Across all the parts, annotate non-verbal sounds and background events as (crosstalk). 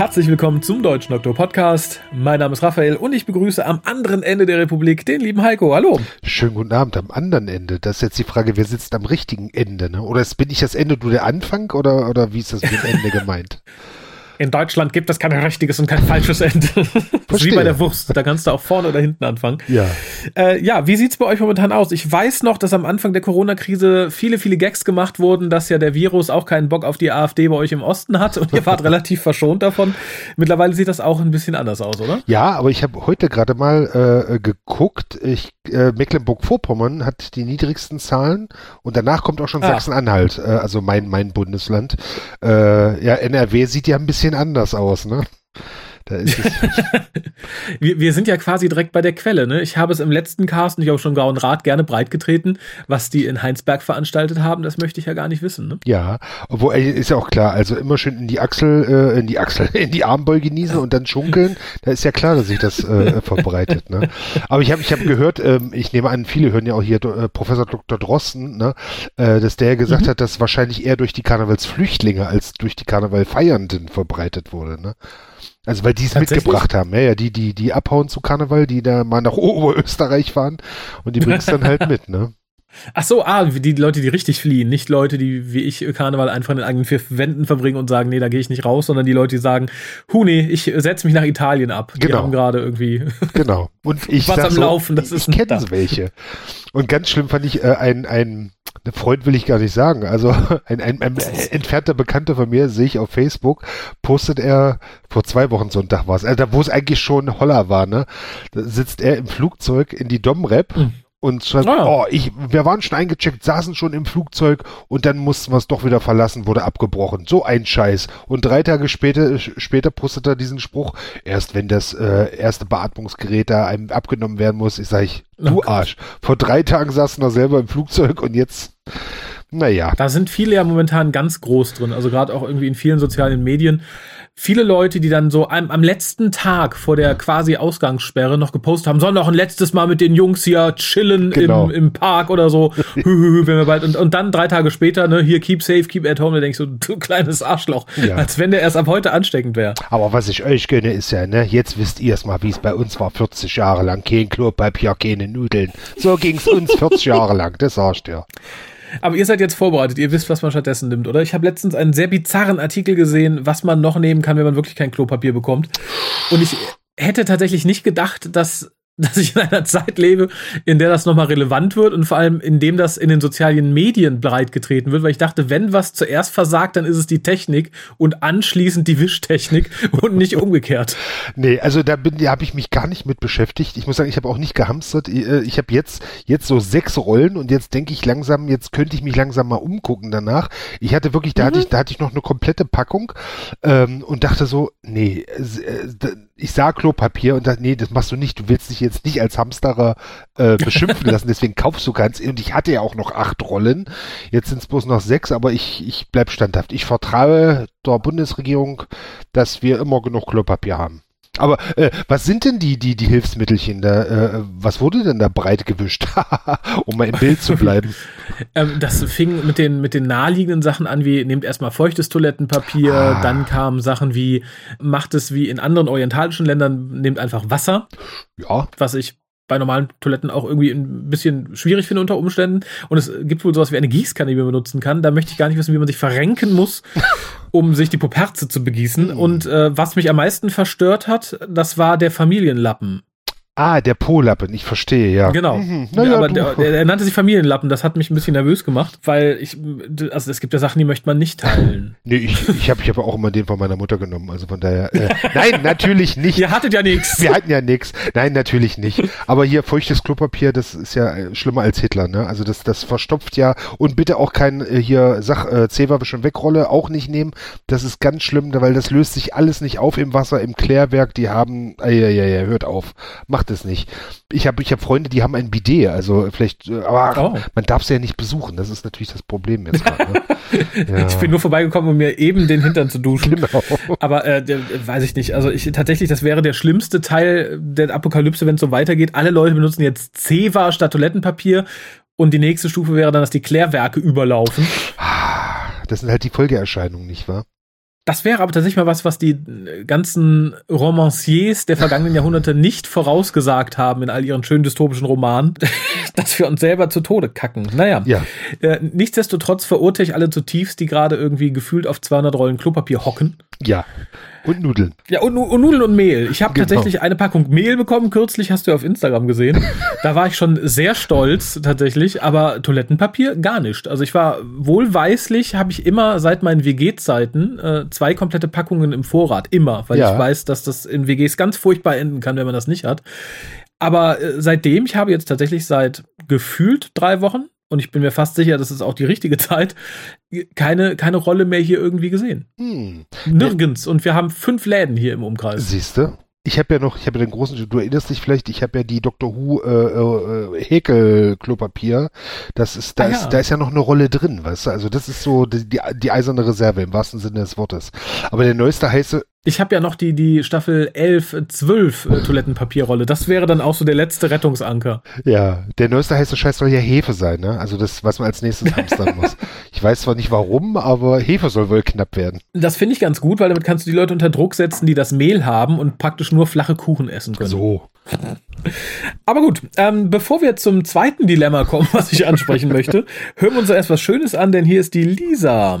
Herzlich willkommen zum Deutschen Doktor Podcast. Mein Name ist Raphael und ich begrüße am anderen Ende der Republik den lieben Heiko. Hallo. Schönen guten Abend am anderen Ende. Das ist jetzt die Frage, wer sitzt am richtigen Ende, ne? Oder bin ich das Ende, du der Anfang oder, oder wie ist das mit dem Ende gemeint? (laughs) In Deutschland gibt es kein richtiges und kein falsches (laughs) Ende. Wie bei der Wurst. Da kannst du auch vorne oder hinten anfangen. Ja. Äh, ja, wie sieht's bei euch momentan aus? Ich weiß noch, dass am Anfang der Corona-Krise viele, viele Gags gemacht wurden, dass ja der Virus auch keinen Bock auf die AfD bei euch im Osten hat und ihr wart (laughs) relativ verschont davon. Mittlerweile sieht das auch ein bisschen anders aus, oder? Ja, aber ich habe heute gerade mal äh, geguckt. Ich, äh, Mecklenburg-Vorpommern hat die niedrigsten Zahlen und danach kommt auch schon ah. Sachsen-Anhalt, äh, also mein, mein Bundesland. Äh, ja, NRW sieht ja ein bisschen anders aus, ne? Da ist es (laughs) wir, wir sind ja quasi direkt bei der Quelle. Ne? Ich habe es im letzten Cast, und ich habe schon Grauen Rat gerne breitgetreten, was die in Heinsberg veranstaltet haben, das möchte ich ja gar nicht wissen. Ne? Ja, obwohl ist ja auch klar, also immer schön in die Achsel, äh, in die Achsel, (laughs) in die Armbeuge niesen und dann schunkeln, da ist ja klar, dass sich das äh, (laughs) verbreitet. Ne? Aber ich habe ich hab gehört, ähm, ich nehme an, viele hören ja auch hier äh, Professor Dr. Drosten, ne? äh, dass der gesagt mhm. hat, dass wahrscheinlich eher durch die Karnevalsflüchtlinge als durch die Karnevalfeiernden verbreitet wurde. Ne? Also weil die es mitgebracht haben, ja, ja, die, die, die abhauen zu Karneval, die da mal nach (laughs) Oberösterreich fahren und die bringst dann halt mit, ne? (laughs) Ach so, ah, die Leute, die richtig fliehen, nicht Leute, die wie ich Karneval einfach in den eigenen vier Wänden verbringen und sagen, nee, da gehe ich nicht raus, sondern die Leute, die sagen, hu nee, ich setze mich nach Italien ab. Genau. Die haben gerade irgendwie (laughs) genau. Und ich was am so, Laufen, das ist ich kenne welche. Und ganz schlimm fand ich äh, ein ein eine Freund will ich gar nicht sagen. Also (laughs) ein, ein, ein entfernter Bekannter von mir, sehe ich auf Facebook, postet er vor zwei Wochen Sonntag war es, also wo es eigentlich schon Holler war, ne? Da sitzt er im Flugzeug in die Domrep mhm und schreibt, ah. oh, ich, wir waren schon eingecheckt, saßen schon im Flugzeug und dann mussten wir es doch wieder verlassen, wurde abgebrochen. So ein Scheiß. Und drei Tage später, später postet er diesen Spruch, erst wenn das äh, erste Beatmungsgerät da einem abgenommen werden muss, ich sage ich, du oh Arsch. Vor drei Tagen saßen wir selber im Flugzeug und jetzt, naja. Da sind viele ja momentan ganz groß drin, also gerade auch irgendwie in vielen sozialen Medien viele Leute, die dann so am, am letzten Tag vor der quasi Ausgangssperre noch gepostet haben, sollen noch ein letztes Mal mit den Jungs hier chillen genau. im, im Park oder so, (laughs) wenn wir bald und, und dann drei Tage später, ne, hier keep safe, keep at home, da denkst du, du kleines Arschloch, ja. als wenn der erst ab heute ansteckend wäre. Aber was ich euch gönne, ist ja, ne, jetzt wisst ihr es mal, wie es bei uns war, 40 Jahre lang, kein Klopapier, keine Nudeln. So ging's uns 40 Jahre lang, das sagst du ja. Aber ihr seid jetzt vorbereitet, ihr wisst, was man stattdessen nimmt, oder? Ich habe letztens einen sehr bizarren Artikel gesehen, was man noch nehmen kann, wenn man wirklich kein Klopapier bekommt. Und ich hätte tatsächlich nicht gedacht, dass dass ich in einer Zeit lebe, in der das nochmal relevant wird und vor allem in dem das in den sozialen Medien breitgetreten wird, weil ich dachte, wenn was zuerst versagt, dann ist es die Technik und anschließend die Wischtechnik und nicht umgekehrt. Nee, also da bin, da habe ich mich gar nicht mit beschäftigt. Ich muss sagen, ich habe auch nicht gehamstert. Äh, ich habe jetzt jetzt so sechs Rollen und jetzt denke ich langsam, jetzt könnte ich mich langsam mal umgucken danach. Ich hatte wirklich, da mhm. hatte ich, da hatte ich noch eine komplette Packung ähm, und dachte so, nee, äh, ich sah Klopapier und dachte, nee, das machst du nicht. Du willst dich jetzt nicht als Hamsterer äh, beschimpfen lassen, deswegen kaufst du ganz. Und ich hatte ja auch noch acht Rollen. Jetzt sind es bloß noch sechs, aber ich, ich bleib standhaft. Ich vertraue der Bundesregierung, dass wir immer genug Klopapier haben. Aber äh, was sind denn die, die, die Hilfsmittelchen da? Äh, was wurde denn da breit gewischt? (laughs) um mal im Bild zu bleiben. (laughs) ähm, das fing mit den, mit den naheliegenden Sachen an, wie nehmt erstmal feuchtes Toilettenpapier, ah. dann kamen Sachen wie, macht es wie in anderen orientalischen Ländern, nehmt einfach Wasser. Ja. Was ich bei normalen Toiletten auch irgendwie ein bisschen schwierig finde unter Umständen. Und es gibt wohl sowas wie eine Gießkanne, die man benutzen kann. Da möchte ich gar nicht wissen, wie man sich verrenken muss, (laughs) um sich die Poperze zu begießen. Mhm. Und äh, was mich am meisten verstört hat, das war der Familienlappen. Ah, der Po-Lappen, ich verstehe, ja. Genau. Mhm. Naja, aber der, der, der, nannte sich Familienlappen, das hat mich ein bisschen nervös gemacht, weil ich, also es gibt ja Sachen, die möchte man nicht teilen. (laughs) nee, ich, ich habe ich hab auch immer den von meiner Mutter genommen, also von daher, äh, nein, natürlich nicht. Ihr hattet ja nichts. Wir hatten ja nichts. Nein, natürlich nicht. Aber hier feuchtes Klopapier, das ist ja äh, schlimmer als Hitler, ne? Also das, das verstopft ja und bitte auch kein äh, hier Sach, äh, Zewa schon wegrolle, auch nicht nehmen. Das ist ganz schlimm, weil das löst sich alles nicht auf im Wasser, im Klärwerk, die haben, ja, ja, ja, hört auf. Macht es nicht. Ich habe ich hab Freunde, die haben ein Bidet, also vielleicht, äh, aber oh. man darf sie ja nicht besuchen. Das ist natürlich das Problem jetzt gerade. Ne? (laughs) ja. Ich bin nur vorbeigekommen, um mir eben den Hintern zu duschen. (laughs) Genau. Aber äh, der, weiß ich nicht. Also ich tatsächlich, das wäre der schlimmste Teil der Apokalypse, wenn es so weitergeht. Alle Leute benutzen jetzt Zewa statt Toilettenpapier. Und die nächste Stufe wäre dann, dass die Klärwerke überlaufen. Das sind halt die Folgeerscheinungen, nicht wahr? Das wäre aber tatsächlich mal was, was die äh, ganzen Romanciers der vergangenen Jahrhunderte nicht vorausgesagt haben in all ihren schönen dystopischen Romanen, (laughs) dass wir uns selber zu Tode kacken. Naja, Ja. äh, nichtsdestotrotz verurteile ich alle zutiefst, die gerade irgendwie gefühlt auf 200 Rollen Klopapier hocken. Ja. Und Nudeln. Ja, und, und Nudeln und Mehl. Ich habe Genau. tatsächlich eine Packung Mehl bekommen, kürzlich hast du ja auf Instagram gesehen. (laughs) Da war ich schon sehr stolz tatsächlich, aber Toilettenpapier gar nicht. Also ich war wohlweislich, habe ich immer seit meinen WG-Zeiten äh, zwei komplette Packungen im Vorrat. Immer, weil Ja. ich weiß, dass das in WGs ganz furchtbar enden kann, wenn man das nicht hat. Aber äh, seitdem, ich habe jetzt tatsächlich seit gefühlt drei Wochen, und ich bin mir fast sicher, das ist auch die richtige (laughs) Zeit, keine, keine Rolle mehr hier irgendwie gesehen. Hm. Nirgends. Und wir haben fünf Läden hier im Umkreis. Siehst du? Ich habe ja noch, ich habe ja den großen, du erinnerst dich vielleicht, ich habe ja die Dr. Who äh, äh, Häkel-Klopapier. Das ist, da Ah, ist, ja. da ist ja noch eine Rolle drin, weißt du? Also das ist so die, die, die eiserne Reserve im wahrsten Sinne des Wortes. Aber der neueste heiße, Ich habe ja noch die, die Staffel 11, äh, 12 äh, Toilettenpapierrolle. Das wäre dann auch so der letzte Rettungsanker. ja, der neueste heiße Scheiß soll ja Hefe sein, ne? Also das, was man als nächstes (laughs) hamstern muss. Ich weiß zwar nicht warum, aber Hefe soll wohl knapp werden. Das finde ich ganz gut, weil damit kannst du die Leute unter Druck setzen, die das Mehl haben und praktisch nur flache Kuchen essen können. So. Aber gut, ähm, bevor wir zum zweiten Dilemma kommen, (laughs) was ich ansprechen möchte, hören wir uns doch erst was Schönes an, denn hier ist die Lisa.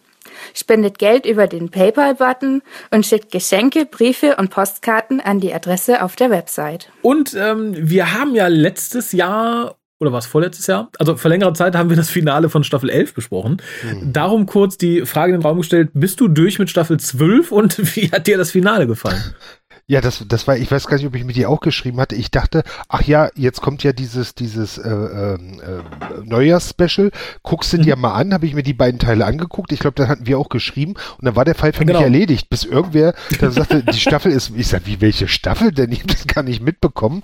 Spendet Geld über den PayPal-Button und schickt Geschenke, Briefe und Postkarten an die Adresse auf der Website. Und ähm, wir haben ja letztes Jahr, oder was vorletztes Jahr? Also vor längerer Zeit haben wir das Finale von Staffel 11 besprochen. Darum kurz die Frage in den Raum gestellt, bist du durch mit Staffel 12 und (laughs) wie hat dir das Finale gefallen? Ja, das, das war, ich weiß gar nicht, ob ich mit dir auch geschrieben hatte. Ich dachte, ach ja, jetzt kommt ja dieses, dieses äh, ähm, äh, Neujahrs-Special. Guckst du dir Mhm. mal an, habe ich mir die beiden Teile angeguckt. Ich glaube, da hatten wir auch geschrieben und dann war der Fall für Genau. mich erledigt, bis irgendwer (laughs) dann sagte, die Staffel ist, ich sag, wie welche Staffel? Denn ich habe das gar nicht mitbekommen.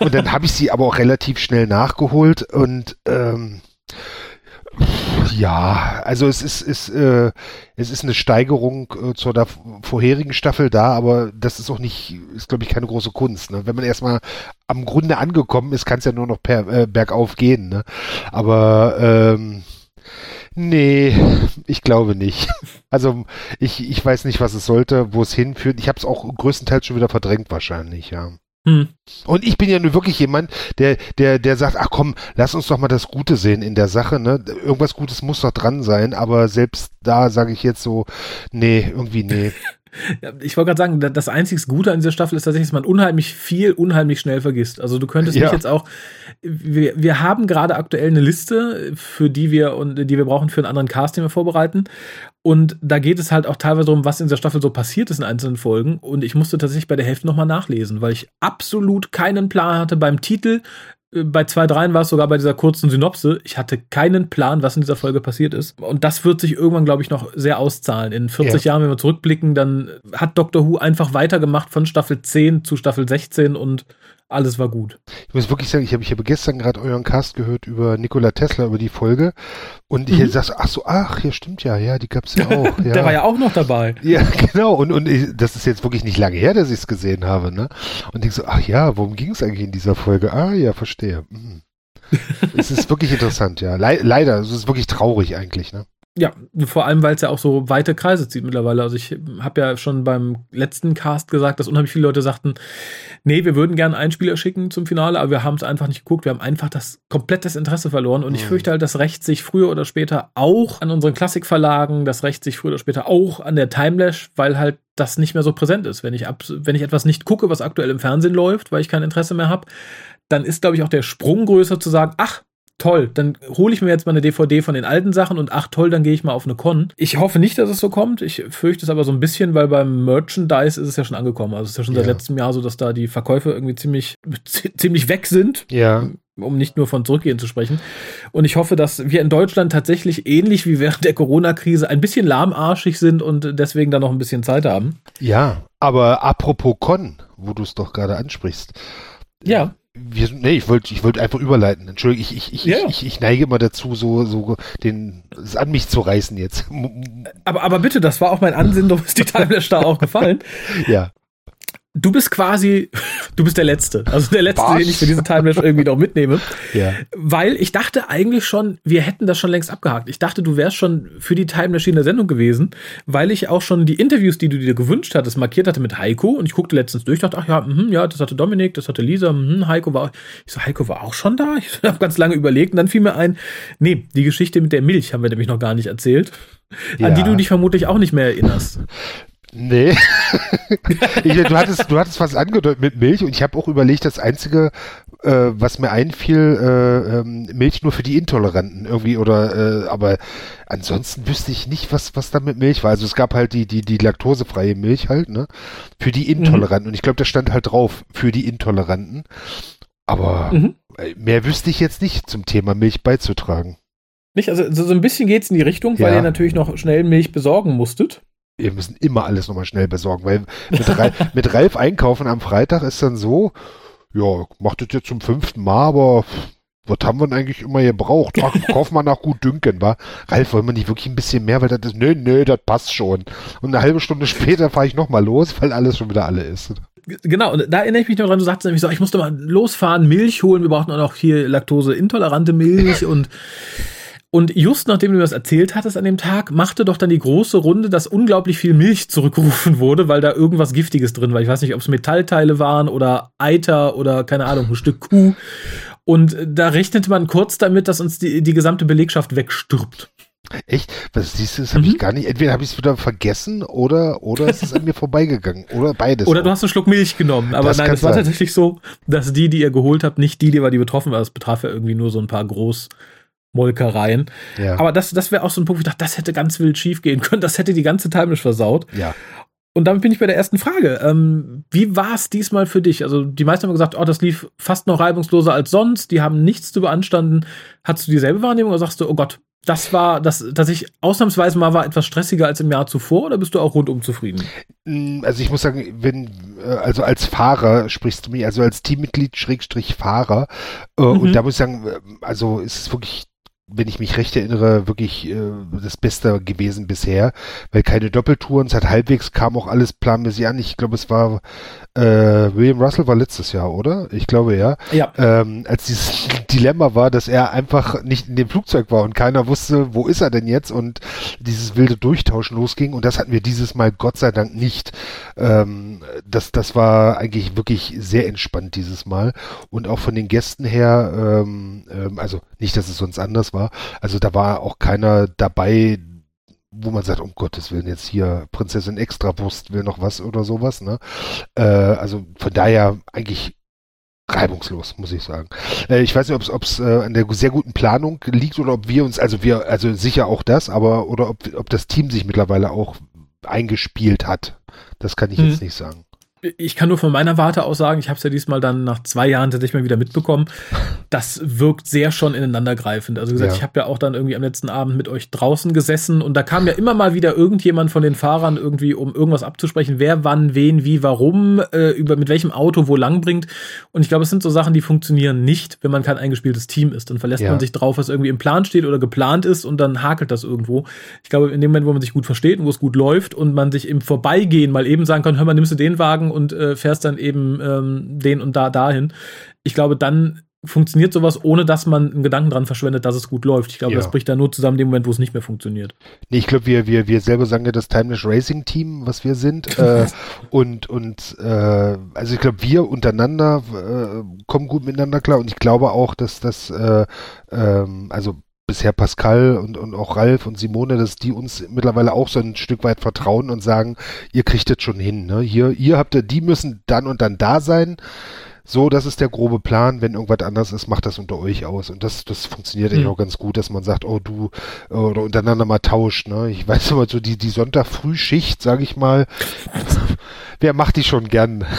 Und dann habe ich sie aber auch relativ schnell nachgeholt und ähm, ja, also es ist, ist äh, es ist eine Steigerung äh, zur vorherigen Staffel da, aber das ist auch nicht, ist glaube ich keine große Kunst. Ne? Wenn man erstmal am Grunde angekommen ist, kann es ja nur noch per, äh, bergauf gehen. Ne? Aber ähm, nee, ich glaube nicht. (laughs) Also ich, ich weiß nicht, was es sollte, wo es hinführt. Ich habe es auch größtenteils schon wieder verdrängt wahrscheinlich, ja. Hm. Und ich bin ja nur wirklich jemand, der, der, der sagt, ach komm, lass uns doch mal das Gute sehen in der Sache, ne? Irgendwas Gutes muss doch dran sein, aber selbst da sage ich jetzt so, nee, irgendwie nee. (laughs) Ich wollte gerade sagen, da- das einzig Gute an dieser Staffel ist tatsächlich, dass man unheimlich viel, unheimlich schnell vergisst. Also du könntest Ja. mich jetzt auch, wir, wir haben gerade aktuell eine Liste, für die wir und die wir brauchen für einen anderen Cast, den wir vorbereiten. Und da geht es halt auch teilweise darum, was in dieser Staffel so passiert ist in einzelnen Folgen. Und ich musste tatsächlich bei der Hälfte nochmal nachlesen, weil ich absolut keinen Plan hatte beim Titel. Äh, Bei zwei, dreien war es sogar bei dieser kurzen Synopse. Ich hatte keinen Plan, was in dieser Folge passiert ist. Und das wird sich irgendwann, glaube ich, noch sehr auszahlen. In 40 Jahren, wenn wir zurückblicken, dann hat Doctor Who einfach weitergemacht von Staffel 10 zu Staffel 16 und alles war gut. Ich muss wirklich sagen, ich habe ich habe gestern gerade euren Cast gehört über Nikola Tesla, über die Folge. Und ich Mhm. sag so, ach so, ach, ja, stimmt ja, ja, die gab's ja (laughs) auch. Ja. Der war ja auch noch dabei. Ja, (laughs) genau. Und, und ich, das ist jetzt wirklich nicht lange her, dass ich es gesehen habe, ne? Und denk so, ach ja, worum ging es eigentlich in dieser Folge? Ah ja, verstehe. Mhm. (laughs) es ist wirklich interessant, ja. Lei- leider, es ist wirklich traurig eigentlich, ne? Ja, vor allem, weil es ja auch so weite Kreise zieht mittlerweile. Also ich habe ja schon beim letzten Cast gesagt, dass unheimlich viele Leute sagten, nee, wir würden gerne einen Spieler schicken zum Finale, aber wir haben es einfach nicht geguckt. Wir haben einfach das komplettes Interesse verloren. Und ich Mhm. fürchte halt, das rächt sich früher oder später auch an unseren Klassikverlagen, das rächt sich früher oder später auch an der Timelash, weil halt das nicht mehr so präsent ist. Wenn ich, ab, wenn ich etwas nicht gucke, was aktuell im Fernsehen läuft, weil ich kein Interesse mehr habe, dann ist, glaube ich, auch der Sprung größer zu sagen, ach, toll, dann hole ich mir jetzt mal eine DVD von den alten Sachen und ach toll, dann gehe ich mal auf eine Con. Ich hoffe nicht, dass es so kommt. Ich fürchte es aber so ein bisschen, weil beim Merchandise ist es ja schon angekommen. Also es ist ja schon seit Ja. letztem Jahr so, dass da die Verkäufe irgendwie ziemlich, ziemlich weg sind Ja. um nicht nur von zurückgehen zu sprechen. Und ich hoffe, dass wir in Deutschland tatsächlich ähnlich wie während der Corona-Krise ein bisschen lahmarschig sind und deswegen dann noch ein bisschen Zeit haben. Ja. Aber apropos Con, wo du es doch gerade ansprichst. Ja. Wir, nee, ich wollte ich wollte einfach überleiten. Entschuldigung, ich, ich, ich, Ja. ich, ich neige immer dazu, so, so den, es an mich zu reißen jetzt. Aber, aber bitte, das war auch mein Ansinnen, (laughs) darum ist die Timelash da auch gefallen. Ja. Du bist quasi, (laughs) du bist der Letzte. Also der Letzte, Was? den ich für diese Timelash irgendwie noch mitnehme. Ja. Weil ich dachte eigentlich schon, wir hätten das schon längst abgehakt. Ich dachte, du wärst schon für die Time Machine der Sendung gewesen, weil ich auch schon die Interviews, die du dir gewünscht hattest, markiert hatte mit Heiko. Und ich guckte letztens durch, dachte, ach ja, mhm, ja, das hatte Dominik, das hatte Lisa, mhm, Heiko war, ich so, Heiko war auch schon da? (laughs) Ich habe ganz lange überlegt und dann fiel mir ein, nee, die Geschichte mit der Milch haben wir nämlich noch gar nicht erzählt. Ja. An die du dich vermutlich auch nicht mehr erinnerst. Nee. (laughs) ich, du, hattest, du hattest was angedeutet mit Milch und ich habe auch überlegt, das Einzige, äh, was mir einfiel, äh, ähm, Milch nur für die Intoleranten irgendwie oder äh, aber ansonsten wüsste ich nicht, was, was da mit Milch war. Also es gab halt die, die, die laktosefreie Milch halt, ne? Für die Intoleranten. Und ich glaube, da stand halt drauf, für die Intoleranten. Aber Mhm. äh, mehr wüsste ich jetzt nicht zum Thema Milch beizutragen. Nicht? Also so, so ein bisschen geht's in die Richtung, weil Ja. ihr natürlich noch schnell Milch besorgen musstet. Wir müssen immer alles nochmal schnell besorgen, weil mit, Ralf, (laughs) mit Ralf einkaufen am Freitag ist dann so, ja, macht das jetzt zum fünften Mal, aber was haben wir denn eigentlich immer gebraucht? Ach, (laughs) kauf mal nach gut dünken, wa? Ralf, wollen wir nicht wirklich ein bisschen mehr, weil das ist, nö, nö, das passt schon. Und eine halbe Stunde später fahre ich nochmal los, weil alles schon wieder alle ist. Genau, und da erinnere ich mich noch dran, du sagst nämlich so, ich musste mal losfahren, Milch holen, wir brauchten auch noch hier laktoseintolerante Milch (laughs) und und just nachdem du mir das erzählt hattest an dem Tag, machte doch dann die große Runde, dass unglaublich viel Milch zurückgerufen wurde, weil da irgendwas Giftiges drin war. Ich weiß nicht, ob es Metallteile waren oder Eiter oder keine Ahnung, ein Stück Kuh. Und da rechnete man kurz damit, dass uns die, die gesamte Belegschaft wegstirbt. Echt? Was siehst du, das habe Mhm. ich gar nicht. Entweder habe ich es wieder vergessen oder, oder es ist an mir (laughs) vorbeigegegangen. Oder beides. Oder du hast einen Schluck Milch genommen. Aber Das nein, es war sein. tatsächlich so, dass die, die ihr geholt habt, nicht die, die war, die betroffen war. Es betraf ja irgendwie nur so ein paar Großmolkereien. ja. Aber das, das wäre auch so ein Punkt, wo ich dachte, das hätte ganz wild schief gehen können. Das hätte die ganze Timelash versaut. ja. Und damit bin ich bei der ersten Frage. Ähm, wie war es diesmal für dich? Also die meisten haben gesagt, oh, das lief fast noch reibungsloser als sonst. Die haben nichts zu beanstanden. Hattest du dieselbe Wahrnehmung oder sagst du, oh Gott, das war, das tatsächlich ausnahmsweise mal war etwas stressiger als im Jahr zuvor oder bist du auch rundum zufrieden? Mm, Also ich muss sagen, wenn, äh, also als Fahrer sprichst du mich, also als Teammitglied Schrägstrich Fahrer, äh, Mhm. und da muss ich sagen, äh, also ist es wirklich, wenn ich mich recht erinnere, wirklich äh, das Beste gewesen bisher, weil keine Doppeltouren, es hat halbwegs kam auch alles planmäßig an. Ich glaube, es war äh, William Russell war letztes Jahr, oder? Ich glaube ja. Ja. Ähm, als dieses (laughs) Dilemma war, dass er einfach nicht in dem Flugzeug war und keiner wusste, wo ist er denn jetzt und dieses wilde Durchtauschen losging und das hatten wir dieses Mal Gott sei Dank nicht. Ähm, das, das war eigentlich wirklich sehr entspannt dieses Mal und auch von den Gästen her, ähm, ähm, also nicht, dass es sonst anders war, also da war auch keiner dabei, wo man sagt, um Gottes Willen, jetzt hier Prinzessin Extrawurst will noch was oder sowas, ne? Äh, also von daher eigentlich reibungslos, muss ich sagen. Äh, ich weiß nicht, ob es äh, an der sehr guten Planung liegt oder ob wir uns, also wir, also sicher auch das, aber oder ob, ob das Team sich mittlerweile auch eingespielt hat. Das kann ich Mhm. jetzt nicht sagen. Ich kann nur von meiner Warte aus sagen, ich habe es ja diesmal dann nach zwei Jahren tatsächlich mal wieder mitbekommen. Das wirkt sehr schon ineinandergreifend. Also gesagt, Ja. ich habe ja auch dann irgendwie am letzten Abend mit euch draußen gesessen und da kam ja immer mal wieder irgendjemand von den Fahrern irgendwie, um irgendwas abzusprechen, wer wann, wen, wie, warum, äh, über mit welchem Auto wo lang bringt. Und ich glaube, es sind so Sachen, die funktionieren nicht, wenn man kein eingespieltes Team ist. Dann verlässt Ja. man sich drauf, was irgendwie im Plan steht oder geplant ist und dann hakelt das irgendwo. Ich glaube, in dem Moment, wo man sich gut versteht und wo es gut läuft und man sich im Vorbeigehen mal eben sagen kann, hör mal, nimmst du den Wagen und äh, fährst dann eben ähm, den und da dahin. Ich glaube, dann funktioniert sowas, ohne dass man einen Gedanken dran verschwendet, dass es gut läuft. Ich glaube, Ja. das bricht dann nur zusammen dem Moment, wo es nicht mehr funktioniert. Nee, ich glaube, wir, wir, wir selber sagen ja das Timeless Racing Team, was wir sind. (laughs) äh, und, und äh, also ich glaube, wir untereinander äh, kommen gut miteinander klar und ich glaube auch, dass das, äh, ähm, also bisher Pascal und, und auch Ralf und Simone, dass die uns mittlerweile auch so ein Stück weit vertrauen und sagen, ihr kriegt das schon hin. Ne? Hier, ihr habt, die müssen dann und dann da sein. So, das ist der grobe Plan. Wenn irgendwas anders ist, macht das unter euch aus. Und das, das funktioniert eigentlich Mhm. auch ganz gut, dass man sagt, oh du, äh, oder untereinander mal tauscht. Ne? Ich (laughs) weiß immer so, die, die Sonntag-Frühschicht, sage ich mal, (laughs) wer macht die schon gern? (laughs)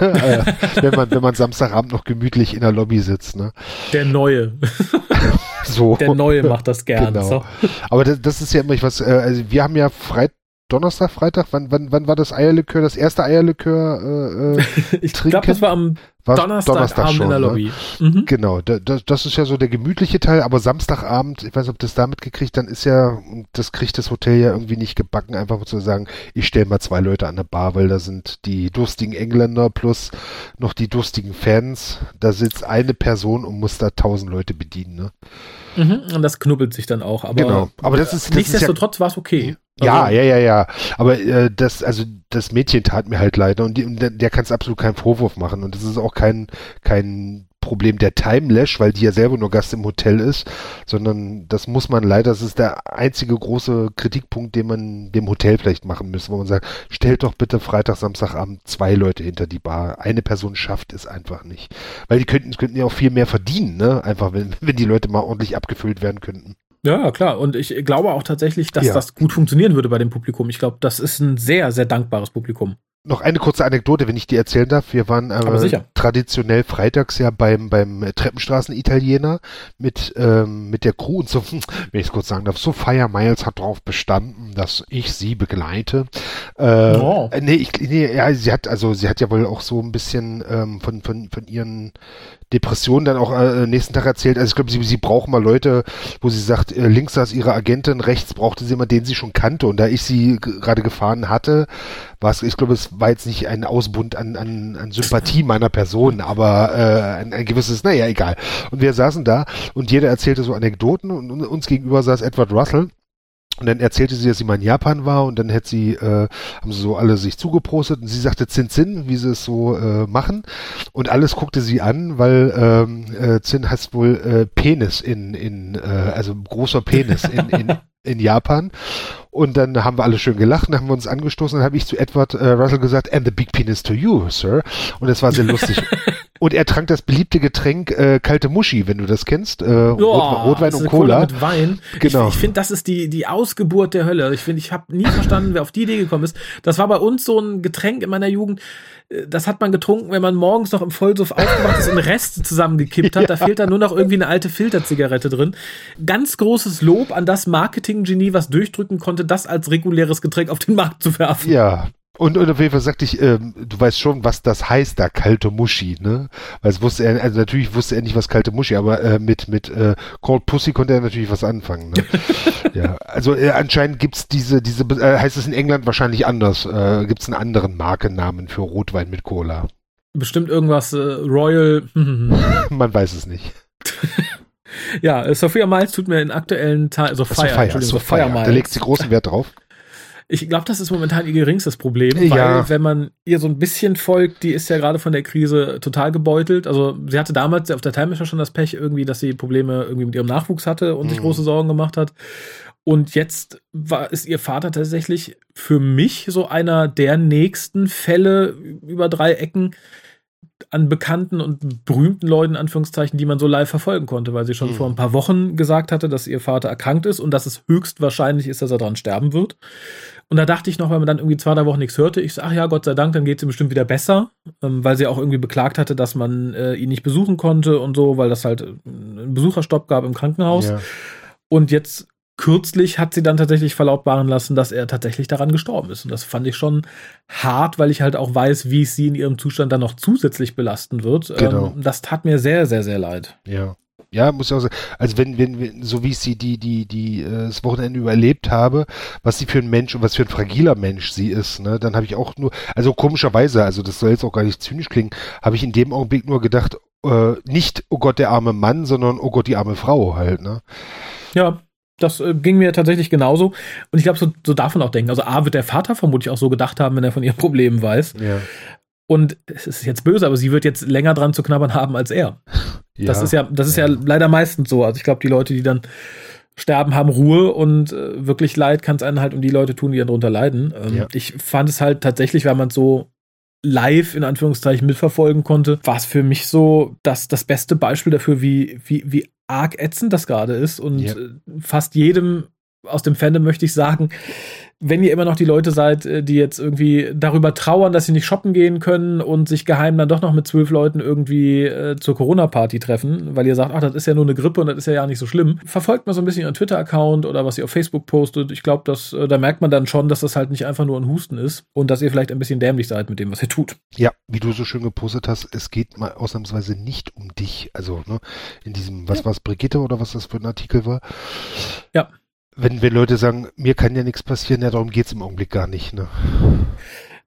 Äh, wenn man, wenn man Samstagabend noch gemütlich in der Lobby sitzt. Ne? Der Neue. (laughs) So. Der Neue macht das gern. Genau. So. Aber das, das ist ja immer, ich was, äh, also wir haben ja Freitag Donnerstag, Freitag? Wann, wann, wann war das Eierlikör, das erste Eierlikör? Äh, äh (laughs) ich glaube, das war am war Donnerstag, Donnerstag schon, in der ne? Lobby. Ne? Mhm. Genau, da, da, das ist ja so der gemütliche Teil, aber Samstagabend, ich weiß nicht, ob das damit gekriegt, dann ist ja, das kriegt das Hotel ja irgendwie nicht gebacken, einfach zu sagen, ich stelle mal zwei Leute an der Bar, weil da sind die durstigen Engländer plus noch die durstigen Fans. Da sitzt eine Person und muss da tausend Leute bedienen, ne? Mhm, und das knubbelt sich dann auch. Aber genau, aber das ist. Das nichtsdestotrotz ja, war es okay. Ja, also, ja, ja, ja. Aber äh, das, also das Mädchen tat mir halt leid und, die, und der, der kann es absolut keinen Vorwurf machen. Und das ist auch kein, kein Problem der Timelash, weil die ja selber nur Gast im Hotel ist, sondern das muss man leider, das ist der einzige große Kritikpunkt, den man dem Hotel vielleicht machen müsste, wo man sagt, stellt doch bitte Freitag, Samstagabend zwei Leute hinter die Bar. Eine Person schafft es einfach nicht. Weil die könnten, könnten ja auch viel mehr verdienen, ne? Einfach, wenn, wenn die Leute mal ordentlich abgefüllt werden könnten. Ja, klar. Und ich glaube auch tatsächlich, dass ja. das gut funktionieren würde bei dem Publikum. Ich glaube, das ist ein sehr, sehr dankbares Publikum. Noch eine kurze Anekdote, wenn ich die erzählen darf. Wir waren äh, traditionell freitags ja beim, beim Treppenstraßen-Italiener mit, ähm, mit der Crew und so, (laughs) wenn ich es kurz sagen darf, so Fire Miles hat darauf bestanden, dass ich sie begleite. Äh, oh. Nee, ich, nee, ja, sie hat, also sie hat ja wohl auch so ein bisschen ähm, von, von, von ihren Depression dann auch äh, nächsten Tag erzählt. Also ich glaube, sie, sie braucht mal Leute, wo sie sagt, äh, links saß ihre Agentin, rechts brauchte sie jemanden, den sie schon kannte. Und da ich sie gerade gefahren hatte, war es, ich glaube, es war jetzt nicht ein Ausbund an, an, an Sympathie meiner Person, aber äh, ein, ein gewisses, naja, egal. Und wir saßen da und jeder erzählte so Anekdoten und uns gegenüber saß Edward Russell und dann erzählte sie, dass sie mal in Japan war und dann hätte sie, äh, haben sie so alle sich zugeprostet und sie sagte Zin Zin, wie sie es so äh, machen. Und alles guckte sie an, weil ähm, äh, Zin heißt wohl äh, Penis in, in äh, also großer Penis in, in, (laughs) in Japan. Und dann haben wir alle schön gelacht und haben wir uns angestoßen. Dann habe ich zu Edward äh, Russell gesagt, and the big penis to you, sir. Und es war sehr lustig. (laughs) und er trank das beliebte Getränk äh, kalte Muschi, wenn du das kennst. Äh, oh, Rot, Rotwein und Cola. Cola. mit Wein. Genau. Ich, ich finde, das ist die, die Ausgeburt der Hölle. Ich finde, ich habe nie verstanden, wer auf die Idee gekommen ist. Das war bei uns so ein Getränk in meiner Jugend das hat man getrunken, wenn man morgens noch im Vollsuff aufgewacht ist und Reste zusammengekippt hat. Da (laughs) fehlt dann nur noch irgendwie eine alte Filterzigarette drin. Ganz großes Lob an das Marketinggenie, was durchdrücken konnte, das als reguläres Getränk auf den Markt zu werfen. Ja, und, und auf jeden Fall sagte ich, ähm, du weißt schon, was das heißt, da kalte Muschi, ne? Weil es wusste er, also natürlich wusste er nicht, was kalte Muschi, aber äh, mit, mit äh, Cold Pussy konnte er natürlich was anfangen, ne? (laughs) ja, also äh, anscheinend gibt's diese, diese, äh, heißt es in England wahrscheinlich anders, äh, gibt's einen anderen Markennamen für Rotwein mit Cola. Bestimmt irgendwas äh, Royal. (laughs) Man weiß es nicht. (laughs) ja, äh, Sophia Miles tut mir in aktuellen Tagen, also Fire, Fire, Entschuldigung, Fire, Fire Miles. Da legt sie großen Wert drauf. Ich glaube, das ist momentan ihr geringstes Problem, weil ja. wenn man ihr so ein bisschen folgt, die ist ja gerade von der Krise total gebeutelt. Also sie hatte damals auf der Time schon das Pech irgendwie, dass sie Probleme irgendwie mit ihrem Nachwuchs hatte und mhm. sich große Sorgen gemacht hat. Und jetzt war, ist ihr Vater tatsächlich für mich so einer der nächsten Fälle über drei Ecken, an bekannten und berühmten Leuten, Anführungszeichen, die man so live verfolgen konnte, weil sie schon mhm. vor ein paar Wochen gesagt hatte, dass ihr Vater erkrankt ist und dass es höchstwahrscheinlich ist, dass er daran sterben wird. Und da dachte ich noch, weil man dann irgendwie zwei, drei Wochen nichts hörte, ich so, ach ja, Gott sei Dank, dann geht es ihm bestimmt wieder besser, ähm, weil sie auch irgendwie beklagt hatte, dass man äh, ihn nicht besuchen konnte und so, weil das halt äh, einen Besucherstopp gab im Krankenhaus. Ja. Und jetzt kürzlich hat sie dann tatsächlich verlautbaren lassen, dass er tatsächlich daran gestorben ist. Und das fand ich schon hart, weil ich halt auch weiß, wie es sie in ihrem Zustand dann noch zusätzlich belasten wird. Genau. Ähm, das tat mir sehr, sehr, sehr leid. Ja. Ja, muss ich auch sagen. Also wenn, wenn, wenn so wie ich sie die, die, die, äh, das Wochenende überlebt habe, was sie für ein Mensch und was für ein fragiler Mensch sie ist, ne, dann habe ich auch nur, also komischerweise, also das soll jetzt auch gar nicht zynisch klingen, habe ich in dem Augenblick nur gedacht, äh, nicht, oh Gott, der arme Mann, sondern oh Gott, die arme Frau halt, ne? Ja, das äh, ging mir tatsächlich genauso. Und ich glaube, so, so darf man auch denken. Also A wird der Vater vermutlich auch so gedacht haben, wenn er von ihren Problemen weiß. Ja. Und es ist jetzt böse, aber sie wird jetzt länger dran zu knabbern haben als er. Ja. Das ist ja, das ist ja, ja leider meistens so. Also ich glaube, die Leute, die dann sterben, haben Ruhe und äh, wirklich Leid kann es einen halt um die Leute tun, die darunter leiden. Ähm, ja. Ich fand es halt tatsächlich, wenn man es so live in Anführungszeichen mitverfolgen konnte, war es für mich so das, das beste Beispiel dafür, wie, wie, wie arg ätzend das gerade ist und ja. Fast jedem aus dem Fandom möchte ich sagen, wenn ihr immer noch die Leute seid, äh, die jetzt irgendwie darüber trauern, dass sie nicht shoppen gehen können und sich geheim dann doch noch mit zwölf Leuten irgendwie äh, zur Corona-Party treffen, weil ihr sagt, ach, das ist ja nur eine Grippe und das ist ja ja nicht so schlimm, verfolgt mal so ein bisschen ihren Twitter-Account oder was ihr auf Facebook postet. Ich glaube, dass äh, da merkt man dann schon, dass das halt nicht einfach nur ein Husten ist und dass ihr vielleicht ein bisschen dämlich seid mit dem, was ihr tut. Ja, wie du so schön gepostet hast, es geht mal ausnahmsweise nicht um dich. Also, ne, in diesem, was ja. war es, Brigitte oder was das für ein Artikel war? Ja wenn, wenn Leute sagen, mir kann ja nichts passieren, ja, darum geht's im Augenblick gar nicht, ne?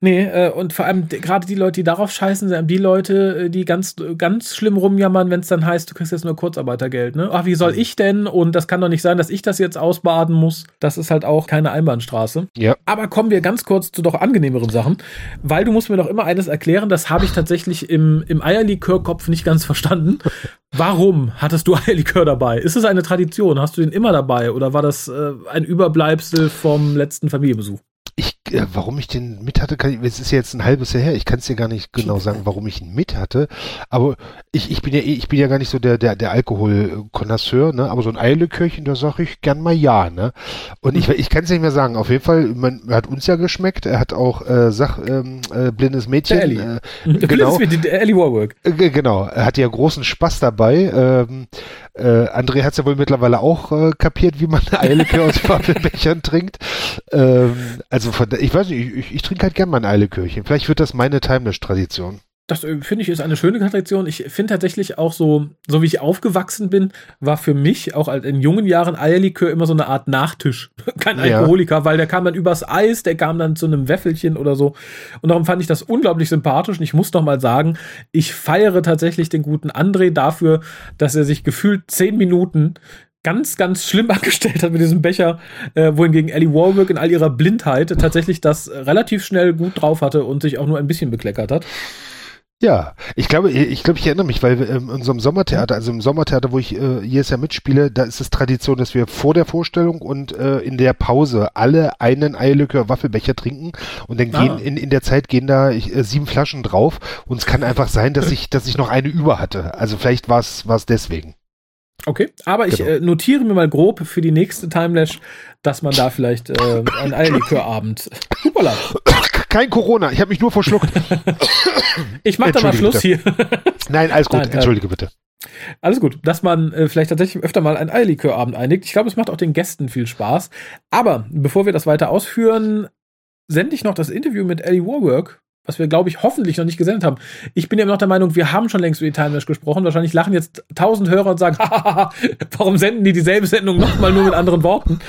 Nee, äh, und vor allem gerade die Leute, die darauf scheißen, sind die Leute, äh, die ganz, ganz schlimm rumjammern, wenn es dann heißt, du kriegst jetzt nur Kurzarbeitergeld, ne? Ach, wie soll mhm. ich denn? Und das kann doch nicht sein, dass ich das jetzt ausbaden muss. Das ist halt auch keine Einbahnstraße. Ja. Aber kommen wir ganz kurz zu doch angenehmeren Sachen, weil du musst mir doch immer eines erklären, das habe ich tatsächlich im, im Eierlikörkopf nicht ganz verstanden. Warum hattest du (laughs) Eierlikör dabei? Ist es eine Tradition? Hast du den immer dabei oder war das äh, ein Überbleibsel vom letzten Familienbesuch? Ich, äh, warum ich den mit hatte, kann ich, es ist ja jetzt ein halbes Jahr her, ich kann es dir gar nicht genau sagen, warum ich ihn mit hatte, aber ich, ich bin ja eh, ich bin ja gar nicht so der, der, der Alkoholkonnoisseur, ne, aber so ein Eilekörchen, da sage ich gern mal ja, ne, und ich, ich kann es nicht mehr sagen, auf jeden Fall, man er hat uns ja geschmeckt, er hat auch, äh, Sach, ähm, äh, blindes Mädchen, der Ellie. Äh, (laughs) mhm. genau, Mädchen, der Ellie Warwick. Äh, genau, er hat ja großen Spaß dabei, ähm, äh, André hat es ja wohl mittlerweile auch äh, kapiert, wie man (laughs) Eilekör aus Waffelbechern trinkt. Ähm, also von, ich weiß nicht, ich, ich, ich trinke halt gern mal ein Eilekörchen. Vielleicht wird das meine Timeless-Tradition. Das äh, finde ich ist eine schöne Tradition. Ich finde tatsächlich auch so, so wie ich aufgewachsen bin, war für mich auch in jungen Jahren Eierlikör immer so eine Art Nachtisch. (laughs) Kein Alkoholiker, ja. weil der kam dann übers Eis, der kam dann zu einem Wäffelchen oder so. Und darum fand ich das unglaublich sympathisch. Und ich muss noch mal sagen, ich feiere tatsächlich den guten André dafür, dass er sich gefühlt zehn Minuten ganz, ganz schlimm (laughs) angestellt hat mit diesem Becher, äh, wohingegen Ellie Warwick in all ihrer Blindheit tatsächlich das relativ schnell gut drauf hatte und sich auch nur ein bisschen bekleckert hat. Ja, ich glaube, ich glaube, ich erinnere mich, weil in unserem Sommertheater, also im Sommertheater, wo ich äh, jedes Jahr mitspiele, da ist es Tradition, dass wir vor der Vorstellung und äh, in der Pause alle einen Eierlikör Waffelbecher trinken und dann ah. gehen in, in der Zeit gehen da ich, äh, sieben Flaschen drauf und es kann einfach sein, dass ich dass ich noch eine über hatte. Also vielleicht war es war es deswegen. Okay, aber ich genau. äh, notiere mir mal grob für die nächste Timelash, dass man da vielleicht äh, einen Eierlikörabend. (laughs) Hoppala. Kein Corona, ich habe mich nur verschluckt. (laughs) ich mach da mal Schluss bitte. hier. (laughs) Nein, alles gut, Nein, äh, entschuldige bitte. Alles gut, dass man äh, vielleicht tatsächlich öfter mal einen Eierlikörabend einigt. Ich glaube, es macht auch den Gästen viel Spaß. Aber bevor wir das weiter ausführen, sende ich noch das Interview mit Ellie Warwork was wir, glaube ich, hoffentlich noch nicht gesendet haben. Ich bin ja immer noch der Meinung, wir haben schon längst über die Time Lash gesprochen. Wahrscheinlich lachen jetzt tausend Hörer und sagen, (laughs) warum senden die dieselbe Sendung nochmal nur mit anderen Worten?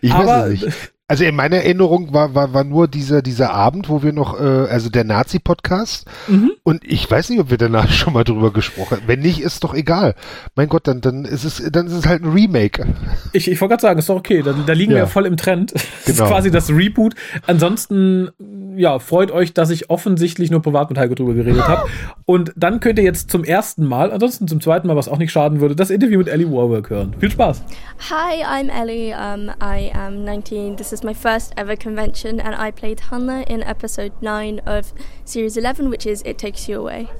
Ich Aber, weiß es nicht. Also in meiner Erinnerung war, war, war nur dieser, dieser Abend, wo wir noch, äh, also der Nazi-Podcast. Mhm. Und ich weiß nicht, ob wir danach (laughs) schon mal drüber gesprochen haben. Wenn nicht, ist doch egal. Mein Gott, dann, dann ist es, dann ist es halt ein Remake. Ich, ich wollte gerade sagen, ist doch okay. Da, da liegen ja. wir ja voll im Trend. (laughs) Das genau. ist quasi das Reboot. Ansonsten, ja, freut euch, dass ich offensichtlich nur privat mit Heiko drüber geredet habe. (laughs) Und dann könnt ihr jetzt zum ersten Mal, ansonsten zum zweiten Mal, was auch nicht schaden würde, das Interview mit Ellie Warwick hören. Viel Spaß. Hi, I'm Ellie. Um, I am 19. This is my first ever convention, and I played Hannah in episode 9 of series 11, which is It Takes You Away.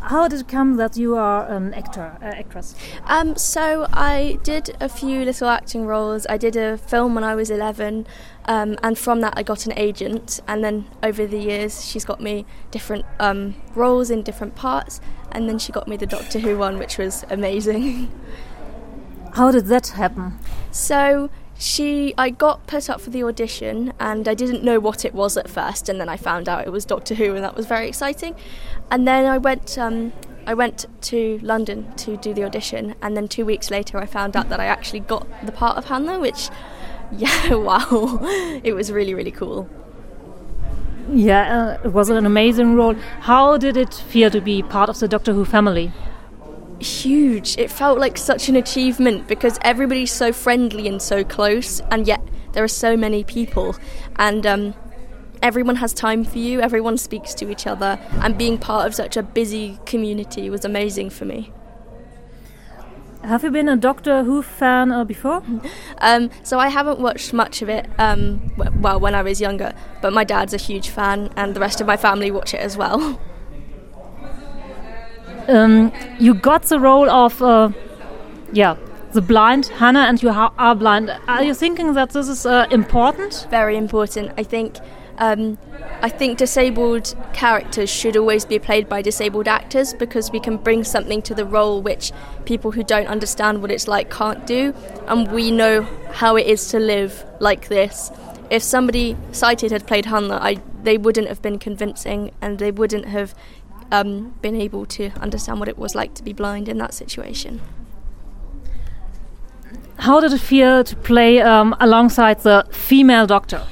How did it come that you are an actor, uh, actress? Um, so I did a few little acting roles. I did a film when I was 11, um, and from that I got an agent. And then over the years, she's got me different um, roles in different parts. And then she got me the Doctor Who one, which was amazing. (laughs) How did that happen? So she I got put up for the audition and I didn't know what it was at first and then I found out it was Doctor Who and that was very exciting. And then I went um, I went to London to do the audition and then 2 weeks later I found out that I actually got the part of Hannah which (laughs) yeah wow (laughs) it was really really cool. Yeah, uh, it was an amazing role. How did it feel to be part of the Doctor Who family? Huge. It felt like such an achievement because everybody's so friendly and so close, and yet there are so many people, and um, everyone has time for you. Everyone speaks to each other, and being part of such a busy community was amazing for me. Have you been a Doctor Who fan uh, before? (laughs) Um, so I haven't watched much of it. Um, well, when I was younger, but my dad's a huge fan, and the rest of my family watch it as well. (laughs) um, you got the role of, uh, yeah, the blind Hannah and you are blind. Are you thinking that this is uh, important? Very important. I think. Um, I think disabled characters should always be played by disabled actors because we can bring something to the role which people who don't understand what it's like can't do, and we know how it is to live like this. If somebody sighted had played Hannah, I, they wouldn't have been convincing, and they wouldn't have um, been able to understand what it was like to be blind in that situation. How did it feel to play um, alongside the female doctor?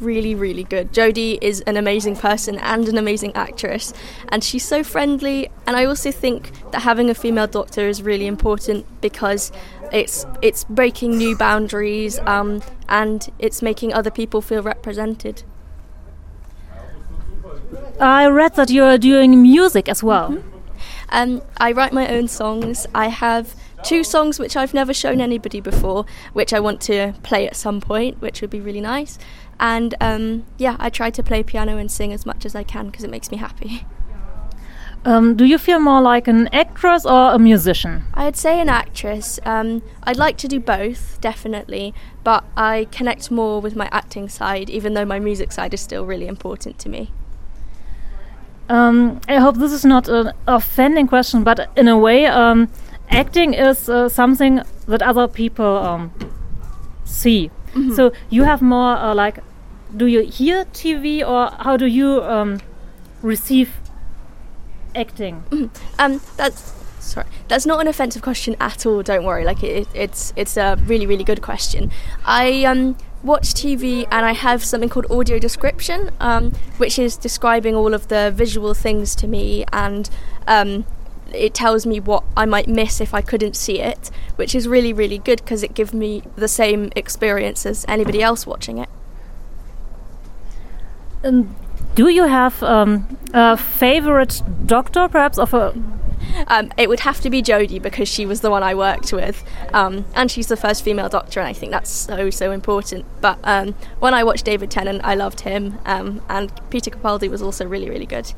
Really, really good. Jodie is an amazing person and an amazing actress, and she's so friendly. And I also think that having a female doctor is really important because it's it's breaking new boundaries um, and it's making other people feel represented. I read that you are doing music as well. Mm-hmm. Um, I write my own songs. I have two songs which I've never shown anybody before, which I want to play at some point, which would be really nice. And um, yeah, I try to play piano and sing as much as I can because it makes me happy. Um, do you feel more like an actress or a musician? I'd say an actress. Um, I'd like to do both, definitely, but I connect more with my acting side, even though my music side is still really important to me. Um, I hope this is not an offending question, but in a way, um, acting is uh, something that other people um, see. Mm -hmm. So you have more uh, like, do you hear TV or how do you um, receive acting? Mm -hmm. Um, that's sorry, that's not an offensive question at all. Don't worry. Like it, it's it's a really really good question. I um watch TV and I have something called audio description, um, which is describing all of the visual things to me and um, it tells me what I might miss if I couldn't see it, which is really, really good because it gives me the same experience as anybody else watching it. Um, do you have um, a favorite doctor, perhaps, of a um, it would have to be Jodie because she was the one I worked with, um, and she's the first female doctor, and I think that's so so important. But um, when I watched David Tennant, I loved him, um, and Peter Capaldi was also really really good.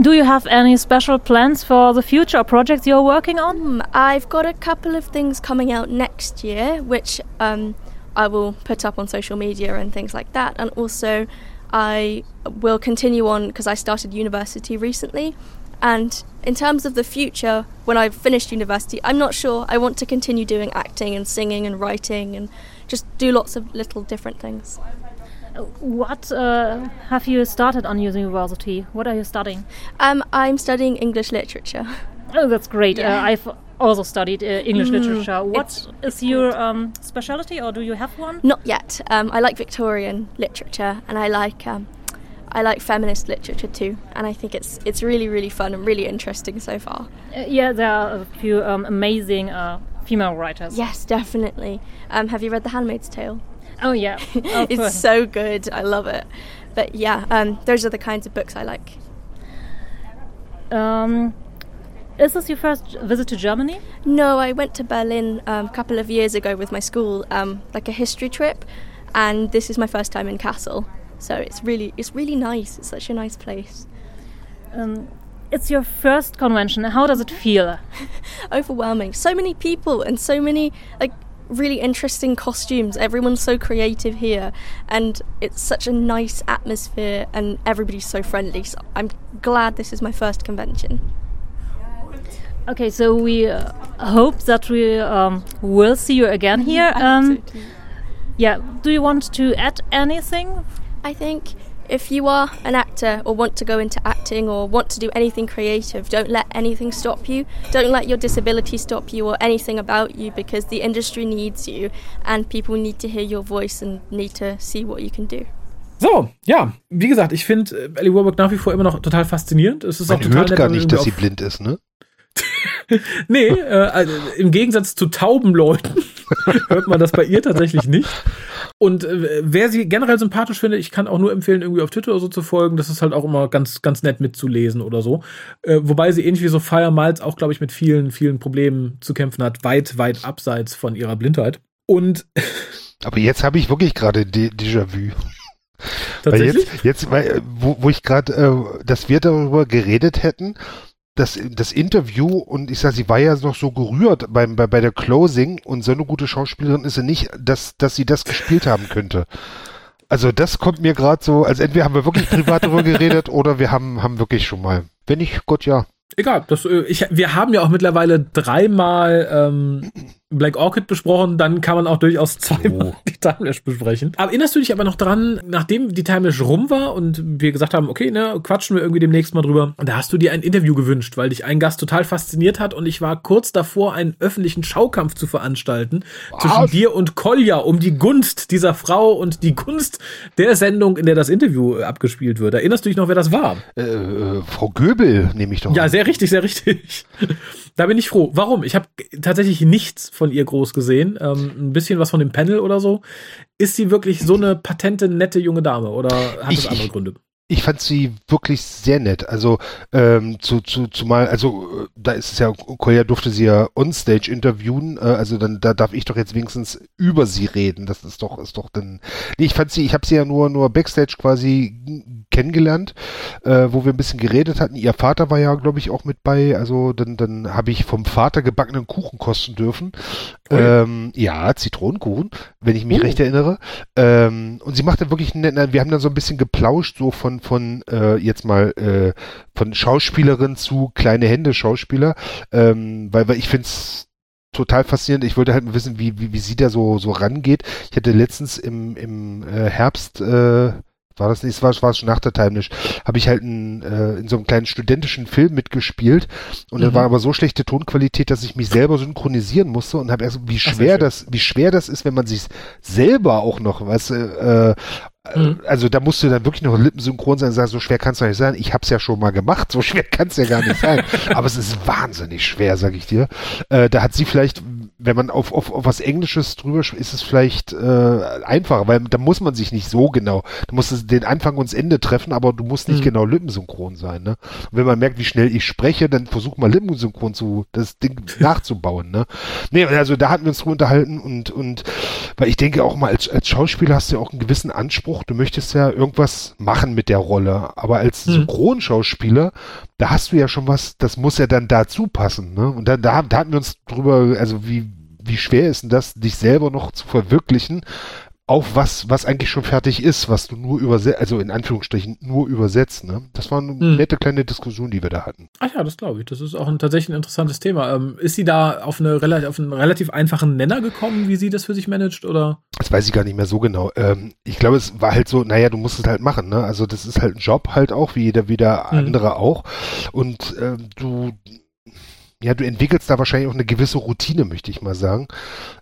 Do you have any special plans for the future or projects you're working on? Um, I've got a couple of things coming out next year, which um, I will put up on social media and things like that, and also. I will continue on because I started university recently, and in terms of the future, when I've finished university, I'm not sure. I want to continue doing acting and singing and writing and just do lots of little different things. What uh, have you started on university? What are you studying? Um, I'm studying English literature. Oh, that's great. Yeah. Uh, I've also studied uh, English mm, literature. What is your um, specialty, or do you have one? Not yet. Um, I like Victorian literature, and I like um, I like feminist literature too, and I think it's it's really really fun and really interesting so far. Uh, yeah, there are a few um, amazing uh, female writers. Yes, definitely. Um, have you read The Handmaid's Tale? Oh yeah, (laughs) oh, it's so good. I love it. But yeah, um, those are the kinds of books I like. Um, is this your first visit to Germany? No, I went to Berlin um, a couple of years ago with my school, um, like a history trip, and this is my first time in Kassel. So it's really it's really nice. It's such a nice place. Um, it's your first convention. How does it feel? (laughs) Overwhelming. So many people and so many like really interesting costumes. Everyone's so creative here, and it's such a nice atmosphere, and everybody's so friendly. So I'm glad this is my first convention. Okay, so we uh, hope that we um, will see you again (laughs) here. Um, yeah, do you want to add anything I think if you are an actor or want to go into acting or want to do anything creative, don't let anything stop you. Don't let your disability stop you or anything about you because the industry needs you and people need to hear your voice and need to see what you can do. So, ja, wie gesagt, ich finde äh, Ellie Warburg nach wie vor immer noch total faszinierend. Es ist Man auch total hört gar nicht, dass sie blind ist, ne? (laughs) nee, äh, also im Gegensatz zu tauben Leuten (laughs) hört man das bei ihr tatsächlich nicht. Und äh, wer sie generell sympathisch findet, ich kann auch nur empfehlen, irgendwie auf Twitter oder so zu folgen. Das ist halt auch immer ganz, ganz nett mitzulesen oder so. Äh, wobei sie ähnlich wie so Fire Miles auch, glaube ich, mit vielen, vielen Problemen zu kämpfen hat, weit, weit abseits von ihrer Blindheit. Und (laughs) aber jetzt habe ich wirklich gerade Déjà-vu. Weil jetzt, jetzt weil, wo, wo ich gerade, äh, dass wir darüber geredet hätten das, das Interview und ich sag, sie war ja noch so gerührt beim, bei, bei der Closing und so eine gute Schauspielerin ist sie nicht, dass, dass sie das gespielt haben könnte. Also das kommt mir gerade so, also entweder haben wir wirklich privat darüber geredet oder wir haben, haben wirklich schon mal. Wenn nicht, Gott ja. Egal, das, äh, ich, wir haben ja auch mittlerweile dreimal ähm, Black Orchid besprochen, dann kann man auch durchaus zweimal oh. die Timelash besprechen. Aber erinnerst du dich aber noch dran, nachdem die Timelash rum war und wir gesagt haben, okay, ne, quatschen wir irgendwie demnächst mal drüber, da hast du dir ein Interview gewünscht, weil dich ein Gast total fasziniert hat und ich war kurz davor, einen öffentlichen Schaukampf zu veranstalten Was? zwischen dir und Kolja um die Gunst dieser Frau und die Gunst der Sendung, in der das Interview abgespielt wird. Erinnerst du dich noch, wer das war? Äh, äh Frau Göbel, nehme ich doch. Ja, an. sehr richtig, sehr richtig. Da bin ich froh. Warum? Ich habe tatsächlich nichts von ihr groß gesehen. Ähm, ein bisschen was von dem Panel oder so. Ist sie wirklich so eine patente, nette junge Dame oder hat es andere Gründe? Ich fand sie wirklich sehr nett. Also ähm, zu, zu, zumal, also äh, da ist es ja, Kolja durfte sie ja onstage interviewen, äh, also dann da darf ich doch jetzt wenigstens über sie reden. Das ist doch, ist doch dann. Nee, ich fand sie, ich habe sie ja nur nur backstage quasi kennengelernt, äh, wo wir ein bisschen geredet hatten. Ihr Vater war ja, glaube ich, auch mit bei. Also dann, dann habe ich vom Vater gebackenen Kuchen kosten dürfen. Ähm, ja, Zitronenkuchen, wenn ich mich oh. recht erinnere. Ähm, und sie machte wirklich nett, wir haben dann so ein bisschen geplauscht, so von von, äh, jetzt mal äh, von Schauspielerin zu kleine Hände Schauspieler, ähm, weil, weil ich finde es total faszinierend. Ich wollte halt mal wissen, wie, wie, wie sie da so, so rangeht. Ich hatte letztens im, im äh, Herbst äh, war das nicht, war, war schon nach der Timelash, habe ich halt ein, äh, in so einem kleinen studentischen Film mitgespielt und mhm. da war aber so schlechte Tonqualität, dass ich mich selber synchronisieren musste und habe erst, wie schwer das, wie schwer das ist, wenn man sich selber auch noch, was äh, Mhm. Also da musst du dann wirklich noch lippensynchron sein und sagen, so schwer kann es doch nicht sein. Ich habe es ja schon mal gemacht, so (laughs) schwer kann es ja gar nicht sein. Aber es ist wahnsinnig schwer, sag ich dir. Äh, da hat sie vielleicht, wenn man auf, auf, auf was Englisches drüber ist es vielleicht äh, einfacher, weil da muss man sich nicht so genau. Du musst den Anfang und das Ende treffen, aber du musst nicht mhm. genau lippensynchron sein. Ne? Und wenn man merkt, wie schnell ich spreche, dann versuch mal lippensynchron zu das Ding (laughs) nachzubauen. Ne? Nee, also da hatten wir uns drüber unterhalten und, und weil ich denke auch mal, als, als Schauspieler hast du ja auch einen gewissen Anspruch, du möchtest ja irgendwas machen mit der Rolle. Aber als hm. Synchronschauspieler, da hast du ja schon was, das muss ja dann dazu passen. Ne? Und da, da, da hatten wir uns drüber, also wie, wie schwer ist denn das, dich selber noch zu verwirklichen, auf was, was eigentlich schon fertig ist, was du nur übersetzt, also in Anführungsstrichen nur übersetzt. Ne? Das war eine hm. nette kleine Diskussion, die wir da hatten. Ach ja, das glaube ich. Das ist auch ein tatsächlich ein interessantes Thema. Ähm, ist sie da auf, eine, auf einen relativ einfachen Nenner gekommen, wie sie das für sich managt, oder? Das weiß ich gar nicht mehr so genau. Ähm, ich glaube, es war halt so, naja, du musst es halt machen. Ne? Also das ist halt ein Job halt auch, wie jeder wieder hm. andere auch. Und ähm, du ja, du entwickelst da wahrscheinlich auch eine gewisse Routine, möchte ich mal sagen.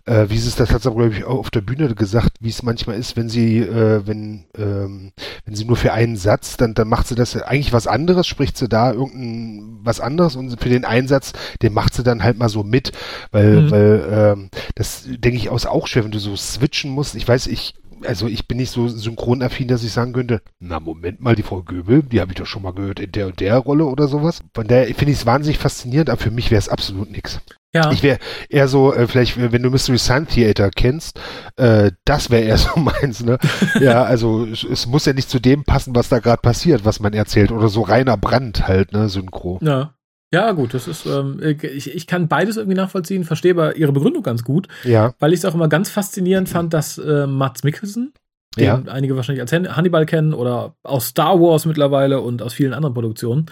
Äh, wie es das hat sie, glaube ich, auch auf der Bühne gesagt, wie es manchmal ist, wenn sie, äh, wenn, ähm, wenn sie nur für einen Satz, dann, dann macht sie das eigentlich was anderes, spricht sie da irgendein was anderes und für den Einsatz, den macht sie dann halt mal so mit, weil, mhm. weil ähm, das denke ich aus auch schwer, wenn du so switchen musst. Ich weiß, ich also ich bin nicht so synchronaffin, dass ich sagen könnte, na Moment mal, die Frau Göbel, die habe ich doch schon mal gehört in der und der Rolle oder sowas. Von daher finde ich es wahnsinnig faszinierend, aber für mich wäre es absolut nichts. Ja. Ich wäre eher so, äh, vielleicht, wenn du Mystery Sun Theater kennst, äh, das wäre eher (laughs) so meins, ne? ja, also es, es, muss ja nicht zu dem passen, was da gerade passiert, was man erzählt, oder so reiner Brand halt, ne, Synchro. Ja. Ja, gut, das ist, ähm, ich, ich kann beides irgendwie nachvollziehen, verstehe aber ihre Begründung ganz gut. Ja. Weil ich es auch immer ganz faszinierend fand, dass äh, Mats Mikkelsen, den ja. einige wahrscheinlich als Hannibal kennen oder aus Star Wars mittlerweile und aus vielen anderen Produktionen,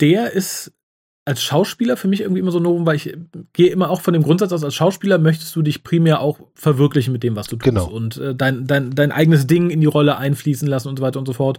der ist als Schauspieler für mich irgendwie immer so Novum, weil ich gehe immer auch von dem Grundsatz aus, als Schauspieler möchtest du dich primär auch verwirklichen mit dem, was du tust genau. und äh, dein, dein, dein eigenes Ding in die Rolle einfließen lassen und so weiter und so fort.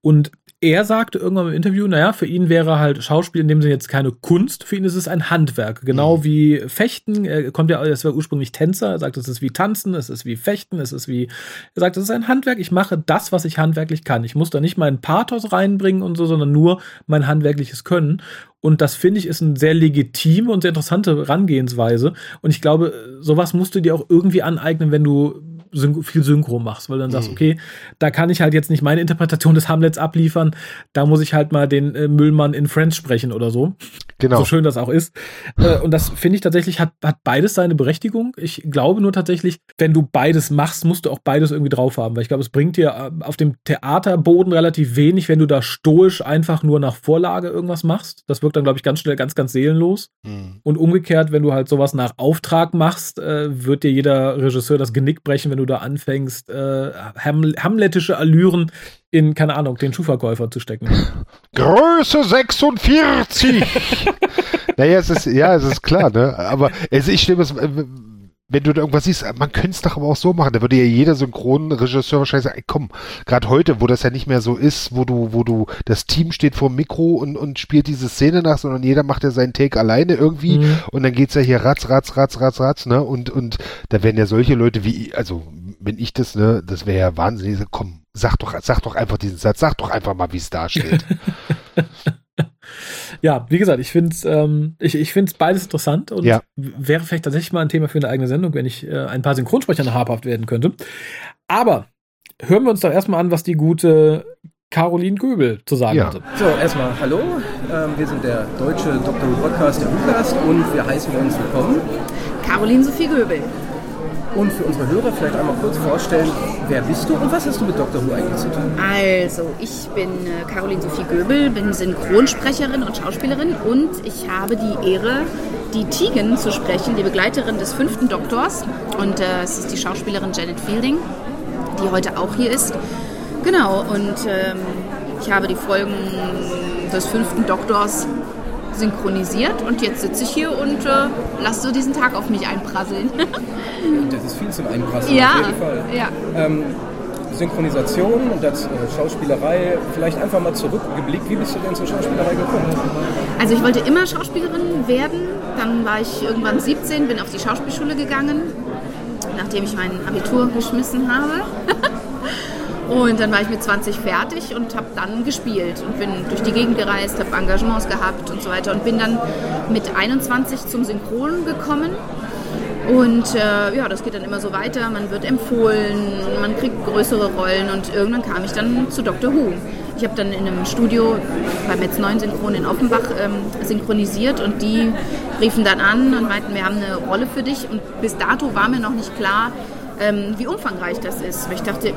Und er sagte irgendwann im Interview, naja, für ihn wäre halt Schauspiel in dem Sinne jetzt keine Kunst, für ihn ist es ein Handwerk. Genau mhm. wie Fechten, er kommt ja, er war ursprünglich Tänzer, er sagt, es ist wie Tanzen, es ist wie Fechten, es ist wie, er sagt, es ist ein Handwerk, ich mache das, was ich handwerklich kann. Ich muss da nicht meinen Pathos reinbringen und so, sondern nur mein handwerkliches Können. Und das finde ich ist eine sehr legitime und sehr interessante Herangehensweise. Und ich glaube, sowas musst du dir auch irgendwie aneignen, wenn du Syn viel Synchro machst, weil dann sagst, okay, da kann ich halt jetzt nicht meine Interpretation des Hamlets abliefern, da muss ich halt mal den äh, Müllmann in Friends sprechen oder so. Genau. So schön das auch ist. Äh, und das finde ich tatsächlich hat, hat beides seine Berechtigung. Ich glaube nur tatsächlich, wenn du beides machst, musst du auch beides irgendwie drauf haben, weil ich glaube, es bringt dir äh, auf dem Theaterboden relativ wenig, wenn du da stoisch einfach nur nach Vorlage irgendwas machst. Das wirkt dann, glaube ich, ganz schnell ganz, ganz seelenlos. Hm. Und umgekehrt, wenn du halt sowas nach Auftrag machst, äh, wird dir jeder Regisseur das Genick brechen, wenn du da anfängst, äh, ham hamletische Allüren in, keine Ahnung, den Schuhverkäufer zu stecken. Größe 46! (laughs) naja, es ist, ja, es ist klar, ne? Aber also ich das, äh, wenn du da irgendwas siehst, man könnte es doch aber auch so machen. Da würde ja jeder Synchronregisseur wahrscheinlich sagen, ey, komm, gerade heute, wo das ja nicht mehr so ist, wo du, wo du, das Team steht vor dem Mikro und, und spielt diese Szene nach, sondern jeder macht ja seinen Take alleine irgendwie Mhm. und dann geht's ja hier ratz, ratz, ratz, ratz, ratz, ne? Und, und da werden ja solche Leute wie, ich- also, wenn ich das, ne, das wäre ja wahnsinnig, komm, sag doch, sag doch einfach diesen Satz, sag doch einfach mal, wie es da steht. (laughs) Ja, wie gesagt, ich finde es ähm, ich, ich find's beides interessant und Ja. wäre vielleicht tatsächlich mal ein Thema für eine eigene Sendung, wenn ich äh, ein paar Synchronsprechern habhaft werden könnte. Aber hören wir uns doch erstmal an, was die gute Caroline Göbel zu sagen Ja. hatte. So, erstmal hallo. Ähm, wir sind der deutsche Dr. Who Podcast, der WhoCast, und wir heißen uns willkommen. Caroline Sophie Göbel. Und für unsere Hörer vielleicht einmal kurz vorstellen, wer bist du und was hast du mit Dr. Who eigentlich zu tun? Also, ich bin äh, Caroline Sophie Göbel, bin Synchronsprecherin und Schauspielerin und ich habe die Ehre, die Tegan zu sprechen, die Begleiterin des fünften Doktors. Und äh, es ist die Schauspielerin Janet Fielding, die heute auch hier ist. Genau, und ähm, ich habe die Folgen des fünften Doktors synchronisiert und jetzt sitze ich hier und äh, lasse so diesen Tag auf mich einprasseln. (laughs) Das ist viel zum Einpassen, ja, auf jeden Fall. ja. Ähm, Synchronisation und das, äh, Schauspielerei, vielleicht einfach mal zurückgeblickt, wie bist du denn zur Schauspielerei gekommen? Also ich wollte immer Schauspielerin werden. Dann war ich irgendwann 17, bin auf die Schauspielschule gegangen, nachdem ich mein Abitur geschmissen habe. (laughs) Und dann war ich mit 20 fertig und habe dann gespielt und bin durch die Gegend gereist, habe Engagements gehabt und so weiter und bin dann mit 21 zum Synchron gekommen. Und äh, ja, das geht dann immer so weiter. Man wird empfohlen, man kriegt größere Rollen und irgendwann kam ich dann zu Dr. Who. Ich habe dann in einem Studio beim Metz 9 Synchron in Offenbach ähm, synchronisiert und die riefen dann an und meinten, wir haben eine Rolle für dich. Und bis dato war mir noch nicht klar, ähm, wie umfangreich das ist. Weil ich dachte,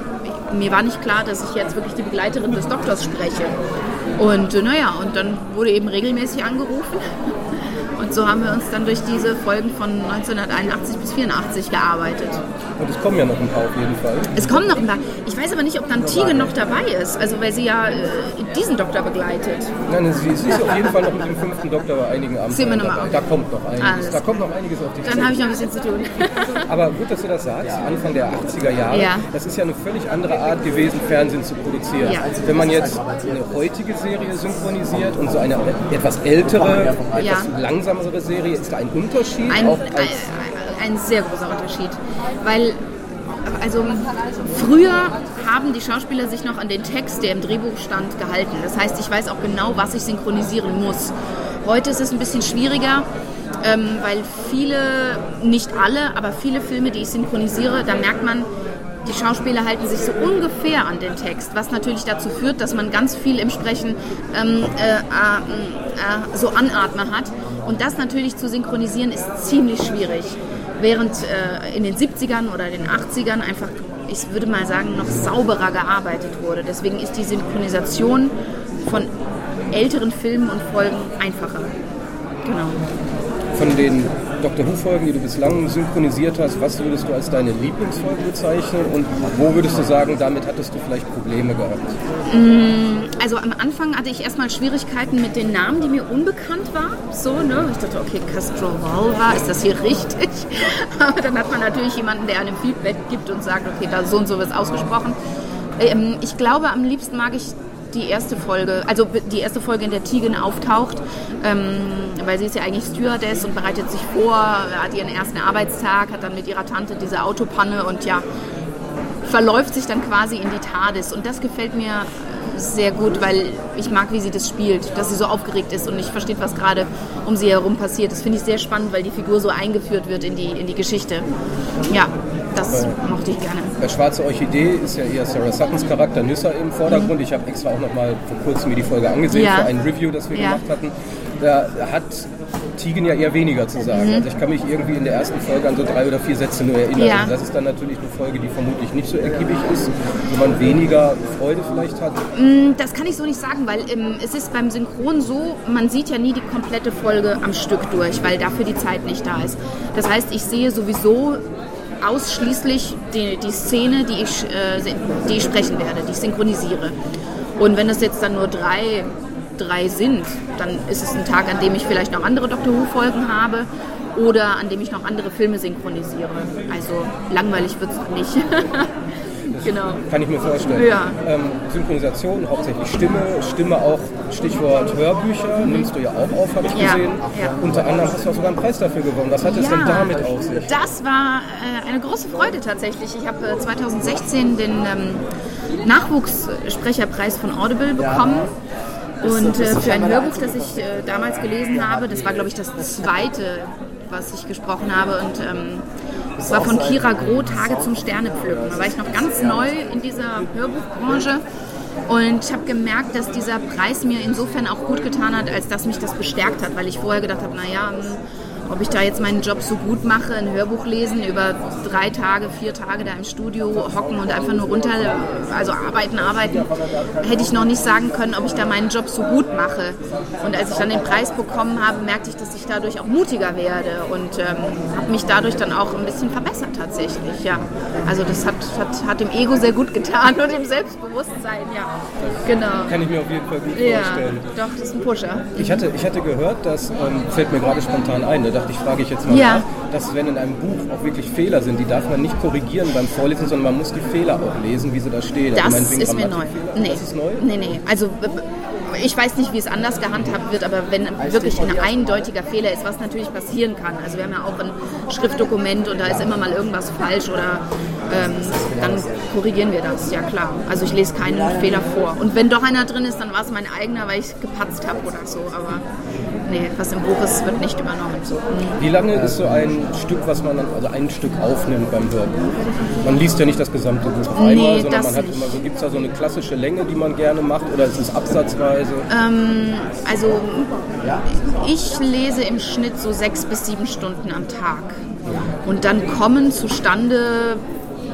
mir war nicht klar, dass ich jetzt wirklich die Begleiterin des Doktors spreche. Und äh, naja, und dann wurde eben regelmäßig angerufen. Und so haben wir uns dann durch diese Folgen von 1981 bis 84 gearbeitet. Und es kommen ja noch ein paar auf jeden Fall. Es kommen noch ein paar. Ich weiß aber nicht, ob dann Tegan noch dabei ist, also weil sie ja äh, diesen Doktor begleitet. Nein, sie, sie ist auf jeden Fall noch mit dem fünften Doktor bei einigen Abenden Sehen wir noch mal dabei. auf. Da kommt noch einiges. Alles Da kommt noch einiges auf dich Dann habe ich noch ein bisschen zu tun. (laughs) Aber gut, dass du das sagst, Anfang der 80er Jahre. Ja. Das ist ja eine völlig andere Art gewesen, Fernsehen zu produzieren. Ja. Wenn man jetzt eine heutige Serie synchronisiert und so eine etwas ältere, etwas Ja. Langsamere Serie, ist da ein Unterschied? Ein, auch ein, als, ein sehr großer Unterschied. Weil, also früher haben die Schauspieler sich noch an den Text, der im Drehbuch stand, gehalten. Das heißt, ich weiß auch genau, was ich synchronisieren muss. Heute ist es ein bisschen schwieriger, ähm, weil viele, nicht alle, aber viele Filme, die ich synchronisiere, da merkt man, die Schauspieler halten sich so ungefähr an den Text, was natürlich dazu führt, dass man ganz viel im Sprechen ähm, äh, äh, äh, so Anatmer hat. Und das natürlich zu synchronisieren ist ziemlich schwierig. Während äh, in den 70ern oder den 80ern einfach, ich würde mal sagen, noch sauberer gearbeitet wurde. Deswegen ist die Synchronisation von älteren Filmen und Folgen einfacher. Genau. von den Doctor Who-Folgen, die du bislang synchronisiert hast, was würdest du als deine Lieblingsfolge bezeichnen und wo würdest du sagen, damit hattest du vielleicht Probleme gehabt? Also am Anfang hatte ich erstmal Schwierigkeiten mit den Namen, die mir unbekannt waren. So, ne? Ich dachte, okay, Castrovalva, ist das hier (laughs) richtig? Aber dann hat man natürlich jemanden, der einem Feedback gibt und sagt, okay, da so und so wird es ausgesprochen. Ähm, ich glaube, am liebsten mag ich die erste Folge, also die erste Folge, in der Tegan auftaucht, ähm, weil sie ist ja eigentlich Stewardess und bereitet sich vor, hat ihren ersten Arbeitstag, hat dann mit ihrer Tante diese Autopanne und ja, verläuft sich dann quasi in die TARDIS. Und das gefällt mir sehr gut, weil ich mag, wie sie das spielt, dass sie so aufgeregt ist und nicht versteht, was gerade um sie herum passiert. Das finde ich sehr spannend, weil die Figur so eingeführt wird in die, in die Geschichte. Ja, Das Weil- mochte ich gerne. Bei Schwarze Orchidee ist ja eher Sarah Suttons Charakter Nyssa im Vordergrund. Ich habe extra auch noch mal vor kurzem mir die Folge angesehen Ja. für ein Review, das wir Ja. gemacht hatten. Da hat Tegan ja eher weniger zu Mhm. sagen. Also ich kann mich irgendwie in der ersten Folge an so drei oder vier Sätze nur erinnern. Ja. Also das ist dann natürlich eine Folge, die vermutlich nicht so ergiebig ist, wo man weniger Freude vielleicht hat. Mm, Das kann ich so nicht sagen, weil ähm, es ist beim Synchron so, man sieht ja nie die komplette Folge am Stück durch, weil dafür die Zeit nicht da ist. Das heißt, ich sehe sowieso ausschließlich die, die Szene, die ich, äh, die ich sprechen werde, die ich synchronisiere. Und wenn es jetzt dann nur drei, drei sind, dann ist es ein Tag, an dem ich vielleicht noch andere Doctor Who-Folgen habe oder an dem ich noch andere Filme synchronisiere. Also langweilig wird es nicht. (laughs) genau. Kann ich mir vorstellen. Ja. Ähm, Synchronisation, hauptsächlich Stimme, Stimme auch, Stichwort Hörbücher, nimmst du ja auch auf, habe ich Ja, gesehen. ja. Unter anderem hast du auch sogar einen Preis dafür gewonnen. Was hat es denn damit auf sich? Das war äh, eine große Freude tatsächlich. Ich habe äh, 2016 den ähm, Nachwuchssprecherpreis von Audible bekommen. Und äh, für ein Hörbuch, das ich äh, damals gelesen habe, das war glaube ich das zweite, was ich gesprochen habe. Und ähm, es war von Kira Groh, Tage zum Sternepflücken. Da war ich noch ganz neu in dieser Hörbuchbranche. Und ich habe gemerkt, dass dieser Preis mir insofern auch gut getan hat, als dass mich das bestärkt hat, weil ich vorher gedacht habe, naja, ob ich da jetzt meinen Job so gut mache, ein Hörbuch lesen, über drei Tage, vier Tage da im Studio hocken und einfach nur runter, also arbeiten, arbeiten, hätte ich noch nicht sagen können, ob ich da meinen Job so gut mache. Und als ich dann den Preis bekommen habe, merkte ich, dass ich dadurch auch mutiger werde und ähm, habe mich dadurch dann auch ein bisschen verbessert tatsächlich, ja. Also das hat, hat, hat dem Ego sehr gut getan und dem Selbstbewusstsein, ja. Genau. Kann ich mir auf jeden Fall gut Ja, vorstellen. doch, das ist ein Pusher. Ich hatte, ich hatte gehört, das ähm, fällt mir gerade spontan ein, da dachte ich, frage ich jetzt mal Ja. nach, dass wenn in einem Buch auch wirklich Fehler sind, die darf man nicht korrigieren beim Vorlesen, sondern man muss die Fehler auch lesen, wie sie da stehen. Also Das meinetwegen ist mir neu. Nee. Das ist neu? Nee, nee. Also ich weiß nicht, wie es anders gehandhabt wird, aber wenn wirklich ein eindeutiger Fehler ist, was natürlich passieren kann. Also wir haben ja auch ein Schriftdokument und da ist immer mal irgendwas falsch oder ähm, dann korrigieren wir das, ja klar. Also ich lese keinen Fehler vor. Und wenn doch einer drin ist, dann war es mein eigener, weil ich gepatzt habe oder so. Aber nee, was im Buch ist, wird nicht übernommen. Wie lange ist so ein Stück, was man dann, also ein Stück aufnimmt beim Hörbuch? Man liest ja nicht das gesamte Buch auf einmal, Nee, sondern man hat nicht. immer so, gibt es da so eine klassische Länge, die man gerne macht oder ist es absatzweise? Ähm, also ich lese im Schnitt so sechs bis sieben Stunden am Tag. Und dann kommen zustande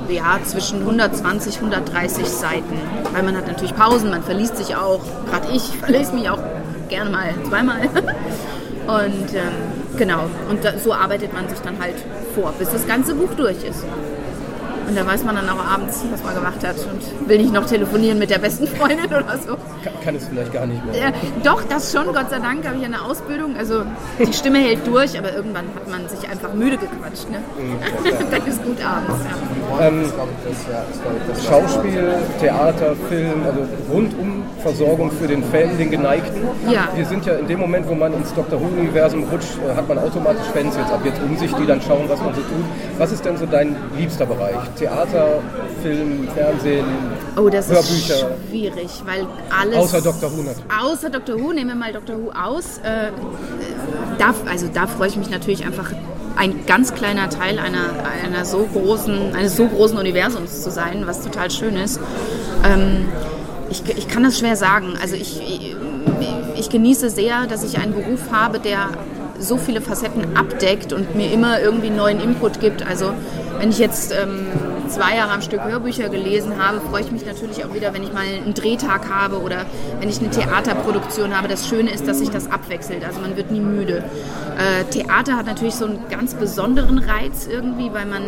ja, zwischen 120, 130 Seiten. Weil man hat natürlich Pausen, man verliest sich auch. Gerade ich (laughs) verlese mich auch gerne mal zweimal. (laughs) Und ähm, genau, und da, so arbeitet man sich dann halt vor, bis das ganze Buch durch ist. Und da weiß man dann auch abends, was man gemacht hat und will nicht noch telefonieren mit der besten Freundin (laughs) oder so. Kann, kann es vielleicht gar nicht mehr. Ja, doch, das schon, Gott sei Dank habe ich eine Ausbildung. Also die Stimme hält durch, aber irgendwann hat man sich einfach müde gequatscht. Ne? (laughs) Dann ist gut abends. Ja. Ähm, Schauspiel, Theater, Film, also rundum Versorgung für den Fan, den Geneigten. Ja. Wir sind ja in dem Moment, wo man ins Dr. Who-Universum rutscht, äh, hat man automatisch Fans jetzt ab jetzt um sich, die dann schauen, was man so tut. Was ist denn so dein liebster Bereich? Theater, Film, Fernsehen, Oh, das Hörbücher? ist schwierig, weil alles. Außer Dr. Who natürlich. Außer Dr. Who, nehmen wir mal Dr. Who aus. Äh, da, also da freue ich mich natürlich einfach, ein ganz kleiner Teil einer, einer so großen, eines so großen Universums zu sein, was total schön ist. Ähm, ich, ich kann das schwer sagen. Also ich, ich, ich genieße sehr, dass ich einen Beruf habe, der so viele Facetten abdeckt und mir immer irgendwie neuen Input gibt. Also wenn ich jetzt ähm, zwei Jahre am Stück Hörbücher gelesen habe, freue ich mich natürlich auch wieder, wenn ich mal einen Drehtag habe oder wenn ich eine Theaterproduktion habe. Das Schöne ist, dass sich das abwechselt. Also man wird nie müde. Äh, Theater hat natürlich so einen ganz besonderen Reiz irgendwie, weil man,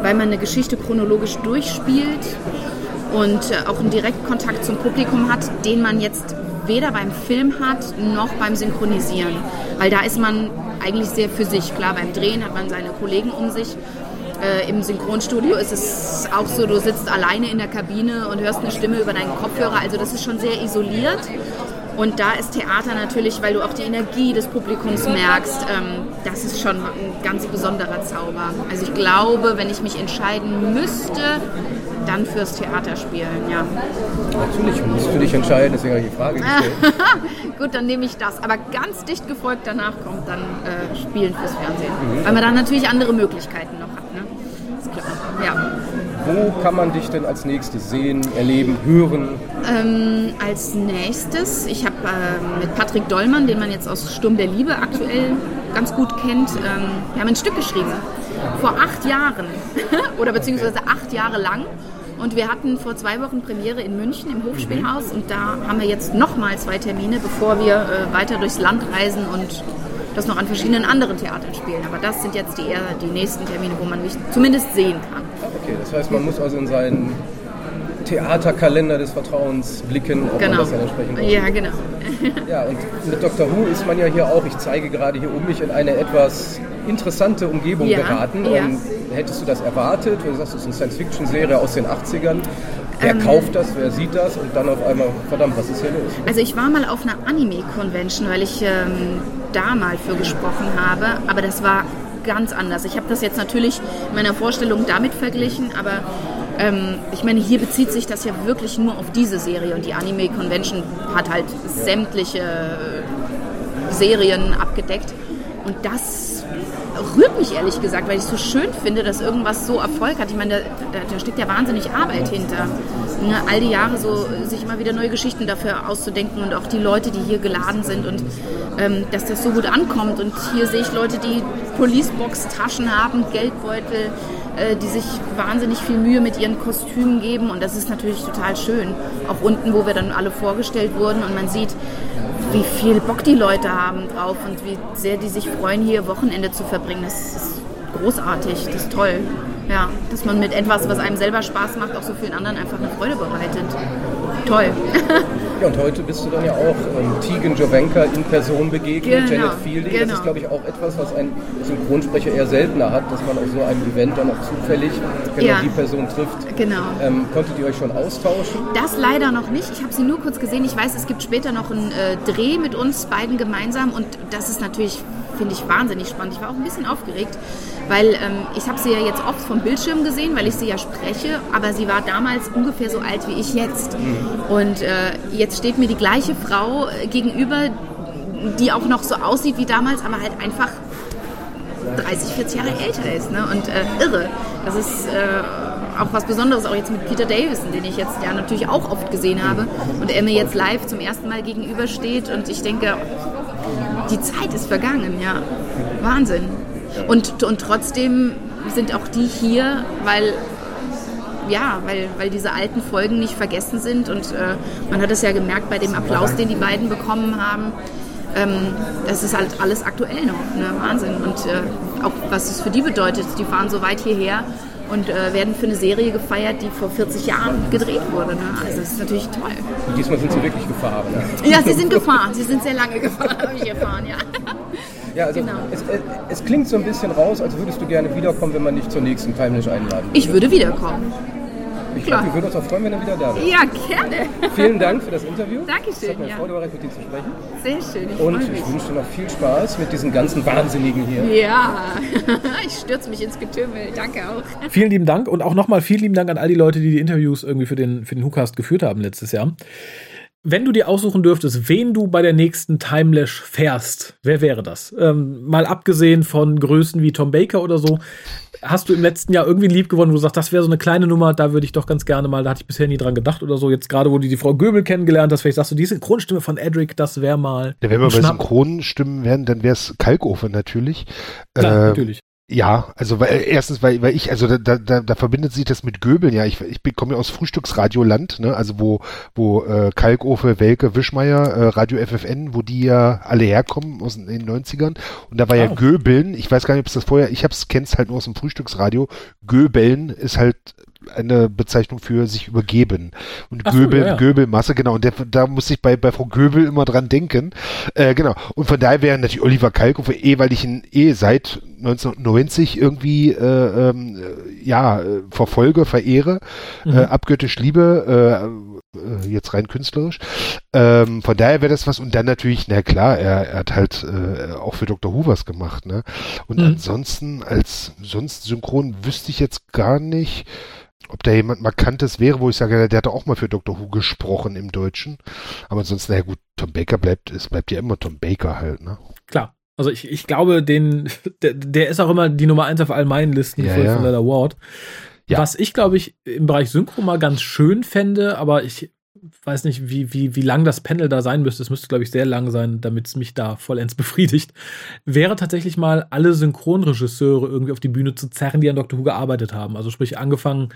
weil man eine Geschichte chronologisch durchspielt und äh, auch einen Direktkontakt zum Publikum hat, den man jetzt weder beim Film hat noch beim Synchronisieren. Weil da ist man eigentlich sehr für sich. Klar, beim Drehen hat man seine Kollegen um sich. Äh, Im Synchronstudio ist es auch so, du sitzt alleine in der Kabine und hörst eine Stimme über deinen Kopfhörer. Also das ist schon sehr isoliert. Und da ist Theater natürlich, weil du auch die Energie des Publikums merkst, ähm, das ist schon ein ganz besonderer Zauber. Also ich glaube, wenn ich mich entscheiden müsste, dann fürs Theater spielen, ja. Natürlich musst du dich entscheiden, deswegen habe ich die Frage gestellt. (laughs) Gut, dann nehme ich das. Aber ganz dicht gefolgt danach kommt dann äh, Spielen fürs Fernsehen. Weil man dann natürlich andere Möglichkeiten noch hat, klar. Wo kann man dich denn als nächstes sehen, erleben, hören? Ähm, als nächstes, ich habe ähm, mit Patrick Dollmann, den man jetzt aus Sturm der Liebe aktuell ganz gut kennt, ähm, wir haben ein Stück geschrieben. Vor acht Jahren. (laughs) Oder beziehungsweise acht Jahre lang. Und wir hatten vor zwei Wochen Premiere in München im Hofspielhaus und da haben wir jetzt nochmal zwei Termine, bevor wir äh, weiter durchs Land reisen und das noch an verschiedenen anderen Theatern spielen. Aber das sind jetzt die, eher die nächsten Termine, wo man mich zumindest sehen kann. Okay, das heißt, man muss also in seinen Theaterkalender des Vertrauens blicken, ob Genau. man das dann entsprechend auch Ja, genau. (laughs) Ja, und mit Dr. Who ist man ja hier auch, ich zeige gerade hier um mich, in eine etwas interessante Umgebung Ja, geraten. ja. Ähm, hättest du das erwartet? Du sagst, es ist eine Science-Fiction-Serie aus den 80ern. Wer Ähm. kauft das, wer sieht das und dann auf einmal, verdammt, was ist hier los? Also ich war mal auf einer Anime-Convention, weil ich ähm, da mal für gesprochen habe, aber das war ganz anders. Ich habe das jetzt natürlich in meiner Vorstellung damit verglichen, aber ähm, ich meine, hier bezieht sich das ja wirklich nur auf diese Serie und die Anime-Convention hat halt sämtliche äh, Serien abgedeckt und das rührt mich ehrlich gesagt, weil ich es so schön finde, dass irgendwas so Erfolg hat. Ich meine, da, da, steckt ja wahnsinnig Arbeit hinter. Ne, all die Jahre so sich immer wieder neue Geschichten dafür auszudenken und auch die Leute, die hier geladen sind und ähm, dass das so gut ankommt. Und hier sehe ich Leute, die Policebox-Taschen haben, Geldbeutel, äh, die sich wahnsinnig viel Mühe mit ihren Kostümen geben und das ist natürlich total schön. Auch unten, wo wir dann alle vorgestellt wurden und man sieht, wie viel Bock die Leute haben drauf und wie sehr die sich freuen, hier Wochenende zu verbringen. Das ist großartig, das ist toll. Ja, dass man mit etwas, was einem selber Spaß macht, auch so vielen anderen einfach eine Freude bereitet. Toll. (laughs) Ja, und heute bist du dann ja auch ähm, Tegan Jovenka in Person begegnet, Genau, Janet Fielding. Das genau. ist, glaube ich, auch etwas, was ein Synchronsprecher eher seltener hat, dass man auf so einem Event dann auch zufällig genau Ja. die Person trifft. Genau. Ähm, konntet ihr euch schon austauschen? Das leider noch nicht. Ich habe sie nur kurz gesehen. Ich weiß, es gibt später noch einen äh, Dreh mit uns beiden gemeinsam und das ist natürlich, finde ich, wahnsinnig spannend. Ich war auch ein bisschen aufgeregt, weil ähm, ich habe sie ja jetzt oft vom Bildschirm gesehen, weil ich sie ja spreche, aber sie war damals ungefähr so alt wie ich jetzt. Und äh, jetzt steht mir die gleiche Frau äh, gegenüber, die auch noch so aussieht wie damals, aber halt einfach 30, 40 Jahre älter ist. Ne? Und äh, irre. Das ist äh, auch was Besonderes, auch jetzt mit Peter Davison, den ich jetzt ja natürlich auch oft gesehen habe. Und er mir jetzt live zum ersten Mal gegenübersteht. Und ich denke, die Zeit ist vergangen, ja. Wahnsinn. Und, und trotzdem sind auch die hier, weil ja, weil, weil diese alten Folgen nicht vergessen sind und äh, man hat es ja gemerkt bei dem Applaus, den die beiden bekommen haben. Ähm, das ist halt alles aktuell noch, ne? Wahnsinn. Und äh, auch was es für die bedeutet, die fahren so weit hierher und äh, werden für eine Serie gefeiert, die vor 40 Jahren gedreht wurde. Ne? Also das ist natürlich toll. Und diesmal sind sie wirklich gefahren. Ne? Ja, sie sind gefahren, sie sind sehr lange gefahren, habe ich erfahren, ja. Ja, also Genau. es, es, es klingt so ein bisschen raus, als würdest du gerne wiederkommen, wenn man dich zur nächsten Timelash einladen würde. Ich würde wiederkommen. Ich glaube, wir würden uns auch freuen, wenn er wieder da wäre. Ja, gerne. Vielen Dank für das Interview. Dankeschön, Es hat mir ja. Freude bereitet, mit dir zu sprechen. Sehr schön, ich Und ich wünsche dir noch viel Spaß mit diesen ganzen Wahnsinnigen hier. Ja, (laughs) ich stürze mich ins Getümmel. Danke auch. Vielen lieben Dank und auch nochmal vielen lieben Dank an all die Leute, die die Interviews irgendwie für den, für den WhoCast geführt haben letztes Jahr. Wenn du dir aussuchen dürftest, wen du bei der nächsten Timelash fährst, wer wäre das? Ähm, mal abgesehen von Größen wie Tom Baker oder so, hast du im letzten Jahr irgendwie ein Lieb gewonnen, wo du sagst, das wäre so eine kleine Nummer, da würde ich doch ganz gerne mal, da hatte ich bisher nie dran gedacht oder so. Jetzt gerade, wo du die Frau Göbel kennengelernt hast, vielleicht sagst du, die Synchronstimme von Edric, das wäre mal. Ja, wenn wir bei. Synchronstimmen wären, dann wäre es Kalkofe natürlich. Klar, Äh, natürlich. Ja, also weil, äh, erstens, weil, weil ich, also da, da, da, verbindet sich das mit Göbeln, ja. Ich, ich bin- komme ja aus Frühstücksradioland, ne? Also wo, wo äh, Kalkofe, Welke, Wischmeier, äh, Radio FFN, wo die ja alle herkommen aus den, den 90ern. Und da war ja Ah. Göbeln, ich weiß gar nicht, ob es das vorher, ich hab's, kenn's halt nur aus dem Frühstücksradio. Göbeln ist halt eine Bezeichnung für sich übergeben. Und Ach so, Göbel, ja, ja. Göbelmasse, genau. Und der, da muss ich bei, bei Frau Göbel immer dran denken. Äh, genau. Und von daher wäre natürlich Oliver Kalkofe eh, weil ich ihn eh seit 1990 irgendwie äh, ähm, äh, ja äh, verfolge, verehre, Mhm. äh, abgöttisch liebe, äh, äh, jetzt rein künstlerisch. Ähm, von daher wäre das was. Und dann natürlich, na klar, er, er hat halt äh, auch für Dr. Was gemacht. Ne? Und Mhm. ansonsten als sonst synchron wüsste ich jetzt gar nicht ob da jemand Markantes wäre, wo ich sage, der hat auch mal für Dr. Who gesprochen im Deutschen. Aber ansonsten, naja gut, Tom Baker bleibt, es bleibt ja immer Tom Baker halt, ne? Klar. Also ich, ich glaube, den, der, der ist auch immer die Nummer eins auf all meinen Listen Ja, ja. von der Award. Ja. Was ich, glaube ich, im Bereich Synchro mal ganz schön fände, aber ich weiß nicht, wie, wie, wie lang das Panel da sein müsste. Es müsste, glaube ich, sehr lang sein, damit es mich da vollends (laughs) befriedigt. Wäre tatsächlich mal alle Synchronregisseure irgendwie auf die Bühne zu zerren, die an Doctor Who gearbeitet haben. Also sprich, angefangen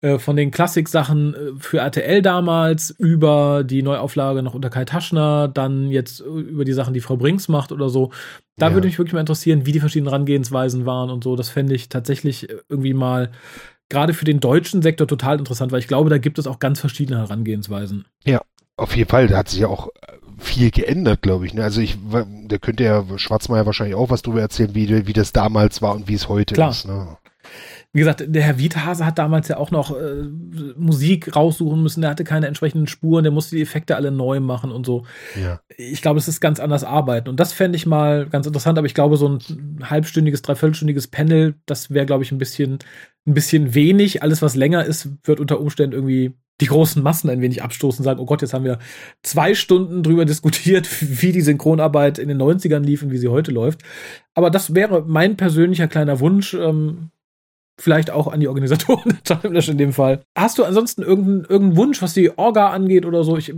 äh, von den Klassik-Sachen äh, für RTL damals, über die Neuauflage noch unter Kai Taschner, dann jetzt äh, über die Sachen, die Frau Brinks macht oder so. Da Ja. würde mich wirklich mal interessieren, wie die verschiedenen Herangehensweisen waren und so. Das fände ich tatsächlich irgendwie mal gerade für den deutschen Sektor total interessant, weil ich glaube, da gibt es auch ganz verschiedene Herangehensweisen. Auf jeden Fall, da hat sich ja auch äh, viel geändert, glaube ich. Ne? Also ich, da könnte ja Schwarzmeier wahrscheinlich auch was drüber erzählen, wie, wie das damals war und wie es heute Klar. ist. Ne? Wie gesagt, der Herr Wiethase hat damals ja auch noch äh, Musik raussuchen müssen, der hatte keine entsprechenden Spuren, der musste die Effekte alle neu machen und so. Ja. Ich glaube, es ist ganz anders arbeiten. Und das fände ich mal ganz interessant, aber ich glaube, so ein halbstündiges, dreiviertelstündiges Panel, das wäre, glaube ich, ein bisschen, ein bisschen wenig. Alles, was länger ist, wird unter Umständen irgendwie die großen Massen ein wenig abstoßen, sagen, oh Gott, jetzt haben wir zwei Stunden drüber diskutiert, (laughs) wie die Synchronarbeit in den 90ern lief und wie sie heute läuft. Aber das wäre mein persönlicher kleiner Wunsch. Ähm, vielleicht auch an die Organisatoren (laughs) der Timelash in dem Fall. Hast du ansonsten irgendeinen irgendeinen Wunsch, was die Orga angeht oder so? Ich,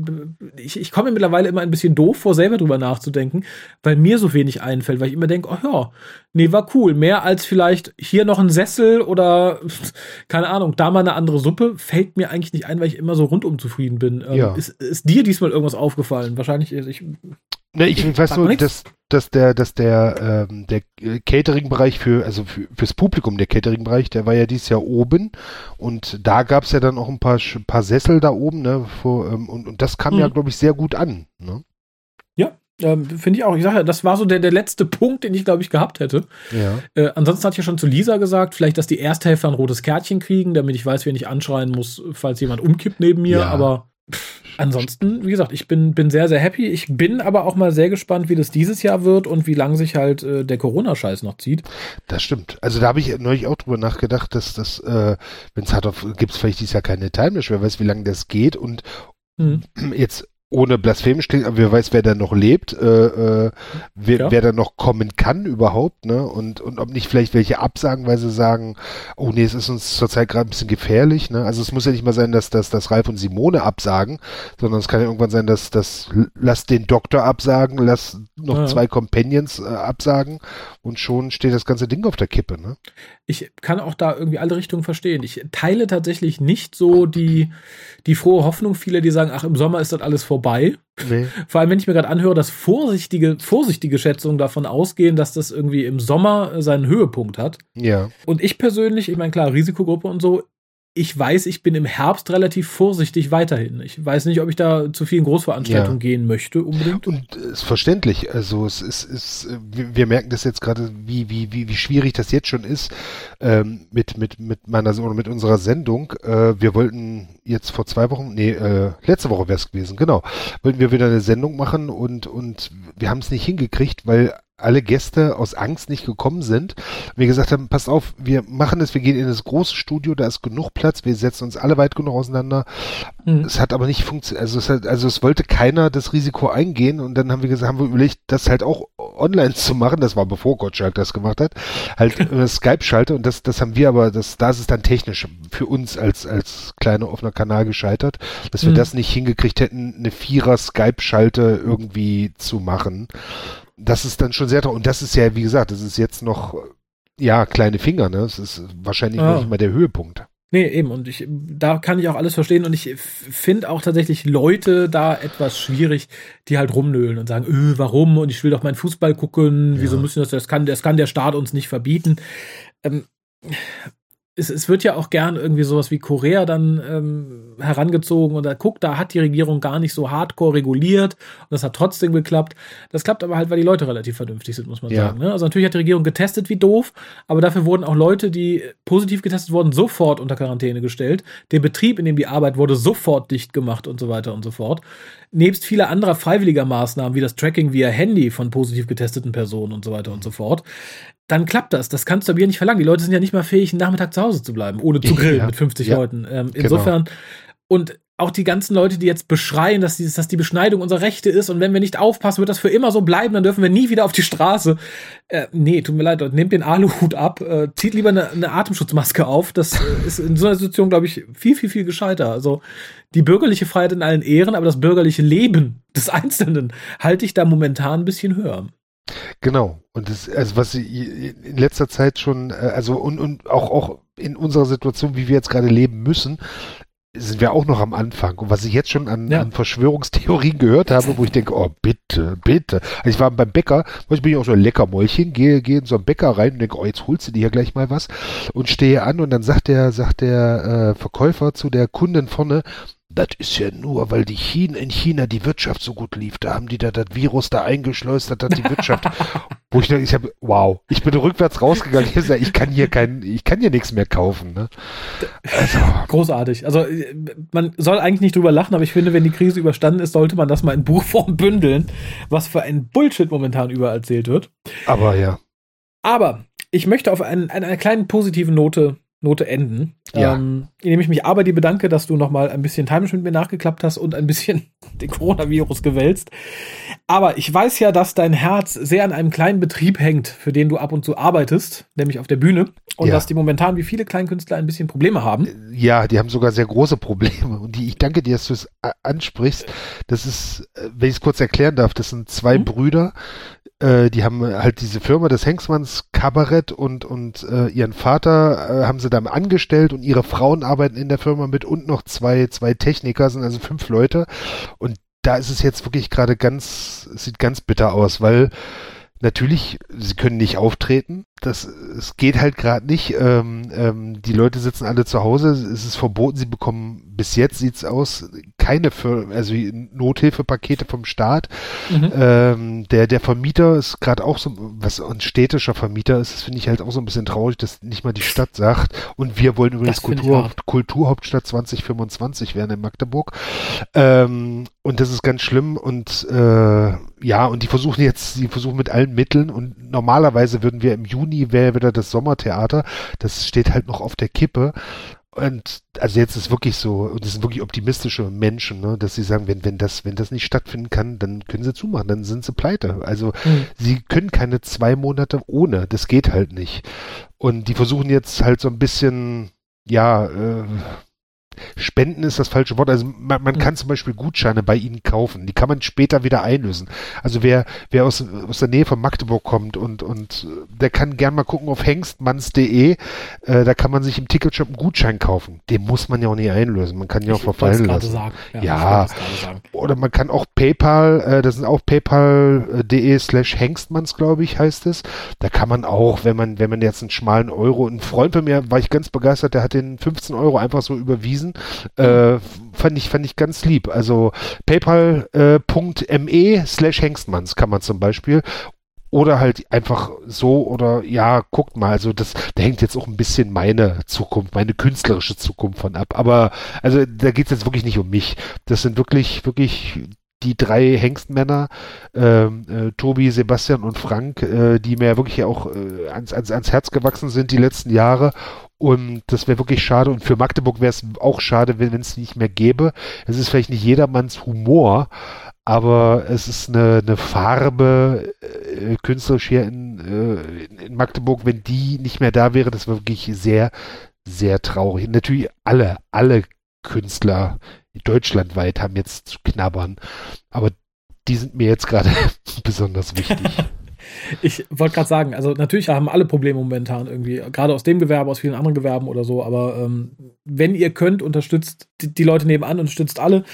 ich, ich komme mir mittlerweile immer ein bisschen doof vor, selber drüber nachzudenken, weil mir so wenig einfällt, weil ich immer denke, oh ja, nee, war cool. Mehr als vielleicht hier noch ein Sessel oder (laughs) keine Ahnung, da mal eine andere Suppe, fällt mir eigentlich nicht ein, weil ich immer so rundum zufrieden bin. Ähm, Ja. ist, ist dir diesmal irgendwas aufgefallen? Wahrscheinlich, ist ich, Ne, ich weiß Sag nur, dass, dass der, dass der, ähm, der äh, Catering-Bereich für, also für, fürs Publikum, der Catering-Bereich, der war ja dieses Jahr oben und da gab's ja dann auch ein paar, Sch- paar Sessel da oben, ne, vor, ähm, und, und das kam ja, Mhm. glaube ich, sehr gut an, ne? ähm, finde ich auch. Ich sage ja, das war so der, der letzte Punkt, den ich, glaube ich, gehabt hätte. Ja. Äh, ansonsten hatte ich ja schon zu Lisa gesagt, vielleicht, dass die Ersthälfte ein rotes Kärtchen kriegen, damit ich weiß, wen ich anschreien muss, falls jemand umkippt neben mir. Ja. Aber ansonsten, wie gesagt, ich bin, bin sehr, sehr happy. Ich bin aber auch mal sehr gespannt, wie das dieses Jahr wird und wie lang sich halt äh, der Corona-Scheiß noch zieht. Das stimmt. Also da habe ich neulich auch drüber nachgedacht, dass das, äh, wenn es hat, gibt es vielleicht dieses Jahr keine Timelash, wer weiß, wie lange das geht und Hm. jetzt ohne blasphemisch klingt, aber wer weiß, wer da noch lebt, äh, äh, wer, Ja. wer da noch kommen kann überhaupt, ne? Und, und ob nicht vielleicht welche absagen, weil sie sagen, oh nee, es ist uns zurzeit gerade ein bisschen gefährlich, ne? Also es muss ja nicht mal sein, dass, dass, dass Ralf und Simone absagen, sondern es kann ja irgendwann sein, dass, dass lass den Doktor absagen, lass noch Ja. zwei Companions äh, absagen und schon steht das ganze Ding auf der Kippe, ne? Ich kann auch da irgendwie alle Richtungen verstehen. Ich teile tatsächlich nicht so die, die frohe Hoffnung vieler, die sagen, ach, im Sommer ist das alles vorbei. Nee. (laughs) Vor allem, wenn ich mir gerade anhöre, dass vorsichtige, vorsichtige Schätzungen davon ausgehen, dass das irgendwie im Sommer seinen Höhepunkt hat. Ja. Und ich persönlich, ich meine, klar, Risikogruppe und so, ich weiß, ich bin im Herbst relativ vorsichtig weiterhin. Ich weiß nicht, ob ich da zu vielen Großveranstaltungen Ja. gehen möchte unbedingt. Und es ist verständlich. Also es ist, ist wir, wir merken das jetzt gerade, wie, wie, wie, wie schwierig das jetzt schon ist ähm, mit, mit, mit meiner oder mit unserer Sendung. Äh, wir wollten jetzt vor zwei Wochen, nee, äh, letzte Woche wäre es gewesen, genau, wollten wir wieder eine Sendung machen und, und wir haben es nicht hingekriegt, weil alle Gäste aus Angst nicht gekommen sind. Wir gesagt haben, passt auf, wir machen es, wir gehen in das große Studio, da ist genug Platz, wir setzen uns alle weit genug auseinander. Mhm. Es hat aber nicht funktioniert, also es hat, also es wollte keiner das Risiko eingehen und dann haben wir gesagt, haben wir überlegt, das halt auch online zu machen. Das war bevor Gottschalk das gemacht hat, halt (laughs) Skype-Schalte und das, das haben wir aber, das, da ist es dann technisch für uns als als kleiner offener Kanal gescheitert, dass wir Mhm. das nicht hingekriegt hätten, eine Vierer Skype-Schalte irgendwie zu machen. Das ist dann schon sehr traurig und das ist ja, wie gesagt, das ist jetzt noch ja kleine Finger, ne? Das ist wahrscheinlich Ah. noch nicht mal der Höhepunkt. Nee, eben. Und ich, da kann ich auch alles verstehen. Und ich finde auch tatsächlich Leute da etwas schwierig, die halt rumnölen und sagen, öh, warum? Und ich will doch meinen Fußball gucken. Wieso Ja. müssen das, das kann, das kann der Staat uns nicht verbieten. Ähm, es, es wird ja auch gern irgendwie sowas wie Korea dann ähm, herangezogen und da guckt, da hat die Regierung gar nicht so hardcore reguliert und das hat trotzdem geklappt. Das klappt aber halt, weil die Leute relativ vernünftig sind, muss man Ja. sagen. Ne? Also natürlich hat die Regierung getestet wie doof, aber dafür wurden auch Leute, die positiv getestet wurden, sofort unter Quarantäne gestellt. Der Betrieb, in dem die Arbeit wurde, sofort dicht gemacht und so weiter und so fort. Nebst vieler anderer freiwilliger Maßnahmen, wie das Tracking via Handy von positiv getesteten Personen und so weiter und so fort, dann klappt das. Das kannst du aber hier nicht verlangen. Die Leute sind ja nicht mal fähig, einen Nachmittag zu Hause zu bleiben, ohne zu grillen Ja. mit 50 Ja. Leuten. Ähm, Genau. insofern, und auch die ganzen Leute, die jetzt beschreien, dass, dieses, dass die Beschneidung unsere Rechte ist und wenn wir nicht aufpassen, wird das für immer so bleiben, dann dürfen wir nie wieder auf die Straße. Äh, nee, tut mir leid, nehmt den Aluhut ab, äh, zieht lieber eine, eine Atemschutzmaske auf. Das äh, ist in so einer Situation, glaube ich, viel, viel, viel gescheiter. Also die bürgerliche Freiheit in allen Ehren, aber das bürgerliche Leben des Einzelnen halte ich da momentan ein bisschen höher. Genau. Und das, also was sie in letzter Zeit schon, äh, also und, und auch, auch in unserer Situation, wie wir jetzt gerade leben müssen, sind wir auch noch am Anfang. Und was ich jetzt schon an, ja. an Verschwörungstheorien gehört habe, wo ich denke, oh, bitte, bitte. Also ich war beim Bäcker, ich bin ja auch so ein Leckermäulchen, gehe, gehe in so einen Bäcker rein und denke, oh, jetzt holst du dir hier gleich mal was und stehe an und dann sagt der, sagt der äh, Verkäufer zu der Kundin vorne, das ist ja nur, weil die China, in China die Wirtschaft so gut lief. Da haben die da das Virus da eingeschleust, hat die Wirtschaft. (laughs) wo ich, ich habe, wow, ich bin rückwärts rausgegangen. Ich, gesagt, ich kann hier kein, ich kann hier nichts mehr kaufen. Ne? Also. Großartig. Also man soll eigentlich nicht drüber lachen, aber ich finde, wenn die Krise überstanden ist, sollte man das mal in Buchform bündeln, was für ein Bullshit momentan überall erzählt wird. Aber ja. Aber ich möchte auf einen, einer kleinen positiven Note Note enden. Ja. Ähm, indem ich mich aber dir bedanke, dass du noch mal ein bisschen Timing mit mir nachgeklappt hast und ein bisschen (laughs) den Coronavirus gewälzt. Aber ich weiß ja, dass dein Herz sehr an einem kleinen Betrieb hängt, für den du ab und zu arbeitest, nämlich auf der Bühne. Und ja. dass die momentan wie viele Kleinkünstler ein bisschen Probleme haben. Ja, die haben sogar sehr große Probleme. Und die, ich danke dir, dass du es ansprichst. Das ist, äh, wenn ich es kurz erklären darf, das sind zwei mhm. Brüder, äh, die haben halt diese Firma des Hengstmanns Kabarett und, und äh, ihren Vater äh, haben sie dann angestellt und ihre Frauen arbeiten in der Firma mit und noch zwei, zwei Techniker, sind also fünf Leute. Und da ist es jetzt wirklich gerade ganz, sieht ganz bitter aus, weil natürlich, sie können nicht auftreten. Das, es geht halt gerade nicht. Ähm, ähm, die Leute sitzen alle zu Hause. Es ist verboten. Sie bekommen, bis jetzt sieht's aus, keine für, also Nothilfepakete vom Staat. Mhm. Ähm, der, der Vermieter ist gerade auch so, was ein städtischer Vermieter ist, das finde ich halt auch so ein bisschen traurig, dass nicht mal die Stadt sagt. Und wir wollen übrigens Kultur, Kulturhauptstadt 2025 werden in Magdeburg. Ähm, und das ist ganz schlimm. Und äh, ja, und die versuchen jetzt, die versuchen mit allen Mitteln und normalerweise würden wir im Juni wäre wieder das Sommertheater. Das steht halt noch auf der Kippe. Und also jetzt ist wirklich so, und das sind wirklich optimistische Menschen, ne, dass sie sagen, wenn, wenn das, wenn das nicht stattfinden kann, dann können sie zumachen, dann sind sie pleite. Also mhm. sie können keine zwei Monate ohne, das geht halt nicht. Und die versuchen jetzt halt so ein bisschen, ja, äh, Spenden ist das falsche Wort. Also man, man kann zum Beispiel Gutscheine bei ihnen kaufen. Die kann man später wieder einlösen. Also wer, wer aus, aus der Nähe von Magdeburg kommt und, und der kann gern mal gucken auf hengstmanns.de. Äh, da kann man sich im Ticketshop einen Gutschein kaufen. Den muss man ja auch nicht einlösen. Man kann ja auch verfallen lassen. Sagen. Ja. ja. Oder man kann auch PayPal, äh, das sind auch paypal.de slash hengstmanns, glaube ich, heißt es. Da kann man auch, wenn man, wenn man jetzt einen schmalen Euro, ein Freund von mir war ich ganz begeistert, der hat den 15 Euro einfach so überwiesen äh, fand ich, fand ich ganz lieb. Also paypal.me äh, slash Hengstmanns kann man zum Beispiel oder halt einfach so oder ja, guckt mal, also das, da hängt jetzt auch ein bisschen meine Zukunft, meine künstlerische Zukunft von ab. Aber also da geht es jetzt wirklich nicht um mich. Das sind wirklich, wirklich die drei Hengstmänner, ähm, äh, Tobi, Sebastian und Frank, äh, die mir wirklich auch äh, ans, ans, ans Herz gewachsen sind die letzten Jahre. Und das wäre wirklich schade. Und für Magdeburg wäre es auch schade, wenn es nicht mehr gäbe. Es ist vielleicht nicht jedermanns Humor, aber es ist eine, eine Farbe äh, künstlerisch hier in, äh, in Magdeburg. Wenn die nicht mehr da wäre, das wäre wirklich sehr, sehr traurig. Natürlich alle, alle Künstler deutschlandweit haben jetzt zu knabbern. Aber die sind mir jetzt gerade (laughs) besonders wichtig. (laughs) Ich wollte gerade sagen, also natürlich haben alle Probleme momentan irgendwie, gerade aus dem Gewerbe, aus vielen anderen Gewerben oder so, aber ähm, wenn ihr könnt, unterstützt die, die Leute nebenan, unterstützt alle.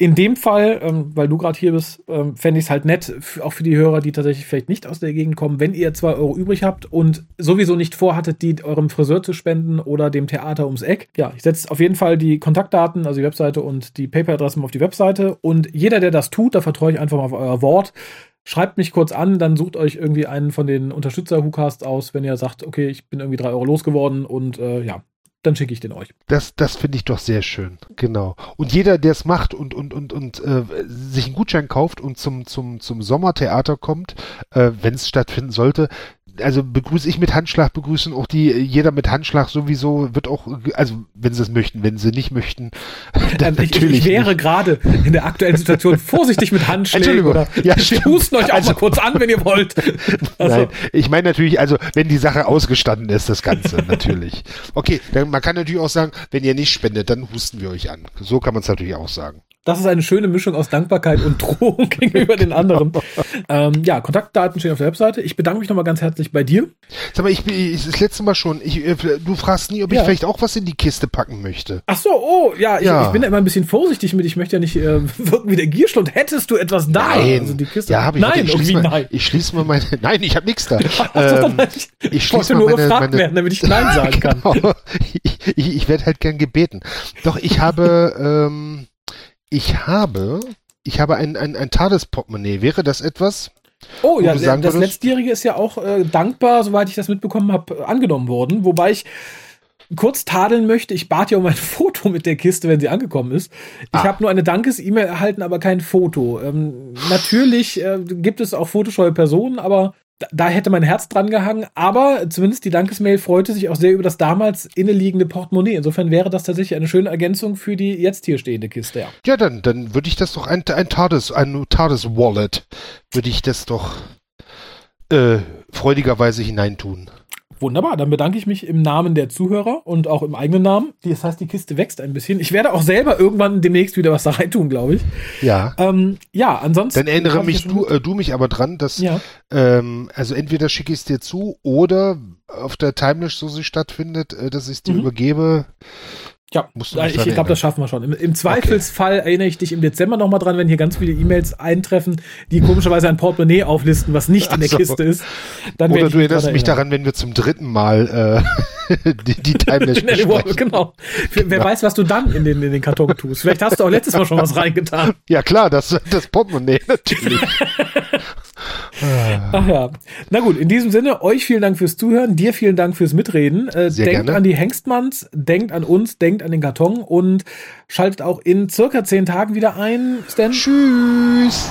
In dem Fall, ähm, weil du gerade hier bist, ähm, fände ich es halt nett, auch für die Hörer, die tatsächlich vielleicht nicht aus der Gegend kommen, wenn ihr zwei Euro übrig habt und sowieso nicht vorhattet, die eurem Friseur zu spenden oder dem Theater ums Eck. Ja, ich setze auf jeden Fall die Kontaktdaten, also die Webseite und die PayPal-Adresse auf die Webseite. Und jeder, der das tut, da vertraue ich einfach mal auf euer Wort. Schreibt mich kurz an, dann sucht euch irgendwie einen von den Unterstützer-Whocasts aus, wenn ihr sagt, okay, ich bin irgendwie drei Euro losgeworden und äh, ja, dann schicke ich den euch. Das, das finde ich doch sehr schön. Genau. Und jeder, der es macht und, und, und, und äh, sich einen Gutschein kauft und zum, zum, zum Sommertheater kommt, äh, wenn es stattfinden sollte, also begrüße ich mit Handschlag, begrüßen auch die, jeder mit Handschlag sowieso, wird auch, also wenn sie es möchten, wenn sie nicht möchten, (laughs) dann ich, natürlich ich wäre gerade in der aktuellen Situation (laughs) vorsichtig mit Handschlägen Entschuldigung. oder Ja, husten euch auch Also- mal kurz an, wenn ihr wollt. (laughs) Also, Nein, ich meine natürlich, also wenn die Sache ausgestanden ist, das Ganze, natürlich. Okay, dann, man kann natürlich auch sagen, wenn ihr nicht spendet, dann husten wir euch an. So kann man es natürlich auch sagen. Das ist eine schöne Mischung aus Dankbarkeit und Drohung (laughs) gegenüber den anderen. ähm, ja, Kontaktdaten stehen auf der Webseite. Ich bedanke mich nochmal ganz herzlich bei dir. Sag mal, ich bin ich, das letzte Mal schon, ich, äh, du fragst nie, ob ich Ja. vielleicht auch was in die Kiste packen möchte. Ach so, oh, ja, ich, Ja. ich bin da immer ein bisschen vorsichtig mit. Ich möchte ja nicht äh, (laughs) wirken wie der Gierschlund. Hättest du etwas da? Nein, Also die Kiste. ja, habe ich. Nein, ich irgendwie schließe mal, nein. Ich schließe mal meine. (laughs) Nein, ich habe nichts da. Ähm, ich ich wollte nur meine, gefragt meine, werden, damit ich Nein sagen kann. Genau. Ich, ich, ich werde halt gern gebeten. Doch ich habe, ähm, ich habe, ich habe ein, ein, ein TARDIS-Portemonnaie. Wäre das etwas? Oh ja, das würdest- letztjährige ist ja auch äh, dankbar, soweit ich das mitbekommen habe, angenommen worden. Wobei ich kurz tadeln möchte. Ich bat ja um ein (laughs) Foto mit der Kiste, wenn sie angekommen ist. Ich Ah. habe nur eine Dankes-E-Mail erhalten, aber kein Foto. Ähm, natürlich äh, gibt es auch fotoscheue Personen, aber da, hätte mein Herz dran gehangen. Aber zumindest die Dankesmail freute sich auch sehr über das damals inneliegende Portemonnaie. Insofern wäre das tatsächlich eine schöne Ergänzung für die jetzt hier stehende Kiste. Ja. Ja, dann, dann würde ich das doch ein, ein TARDIS, ein TARDIS-Wallet, würde ich das doch äh, freudigerweise hineintun. Wunderbar, dann bedanke ich mich im Namen der Zuhörer und auch im eigenen Namen. Das heißt, die Kiste wächst ein bisschen. Ich werde auch selber irgendwann demnächst wieder was da reintun, glaube ich. Ja. Ähm, ja, ansonsten. Dann erinnere mich du, äh, du mich aber dran, dass Ja. ähm, also entweder schicke ich es dir zu oder auf der Timeless, so sie stattfindet, äh, dass ich es dir Mhm. übergebe. Ja, Musst du mich ich, ich glaube, das schaffen wir schon. Im, im Zweifelsfall erinnere ich dich im Dezember nochmal dran, wenn hier ganz viele E-Mails eintreffen, die komischerweise ein Portemonnaie auflisten, was nicht in der so. Kiste ist. Dann Oder du erinnerst mich daran, wenn wir zum dritten Mal äh, (laughs) die, die (laughs) wow, besprechen. genau. Wer weiß, was du dann in den, in den Karton tust. Vielleicht hast du auch letztes Mal schon was reingetan. Ja klar, das, das Portemonnaie natürlich. (laughs) Ach ja. Na gut, in diesem Sinne, euch vielen Dank fürs Zuhören, dir vielen Dank fürs Mitreden. Äh, denkt gerne. an die Hengstmanns, denkt an uns, denkt an den Karton und schaltet auch in circa zehn Tagen wieder ein. Stan. Tschüss.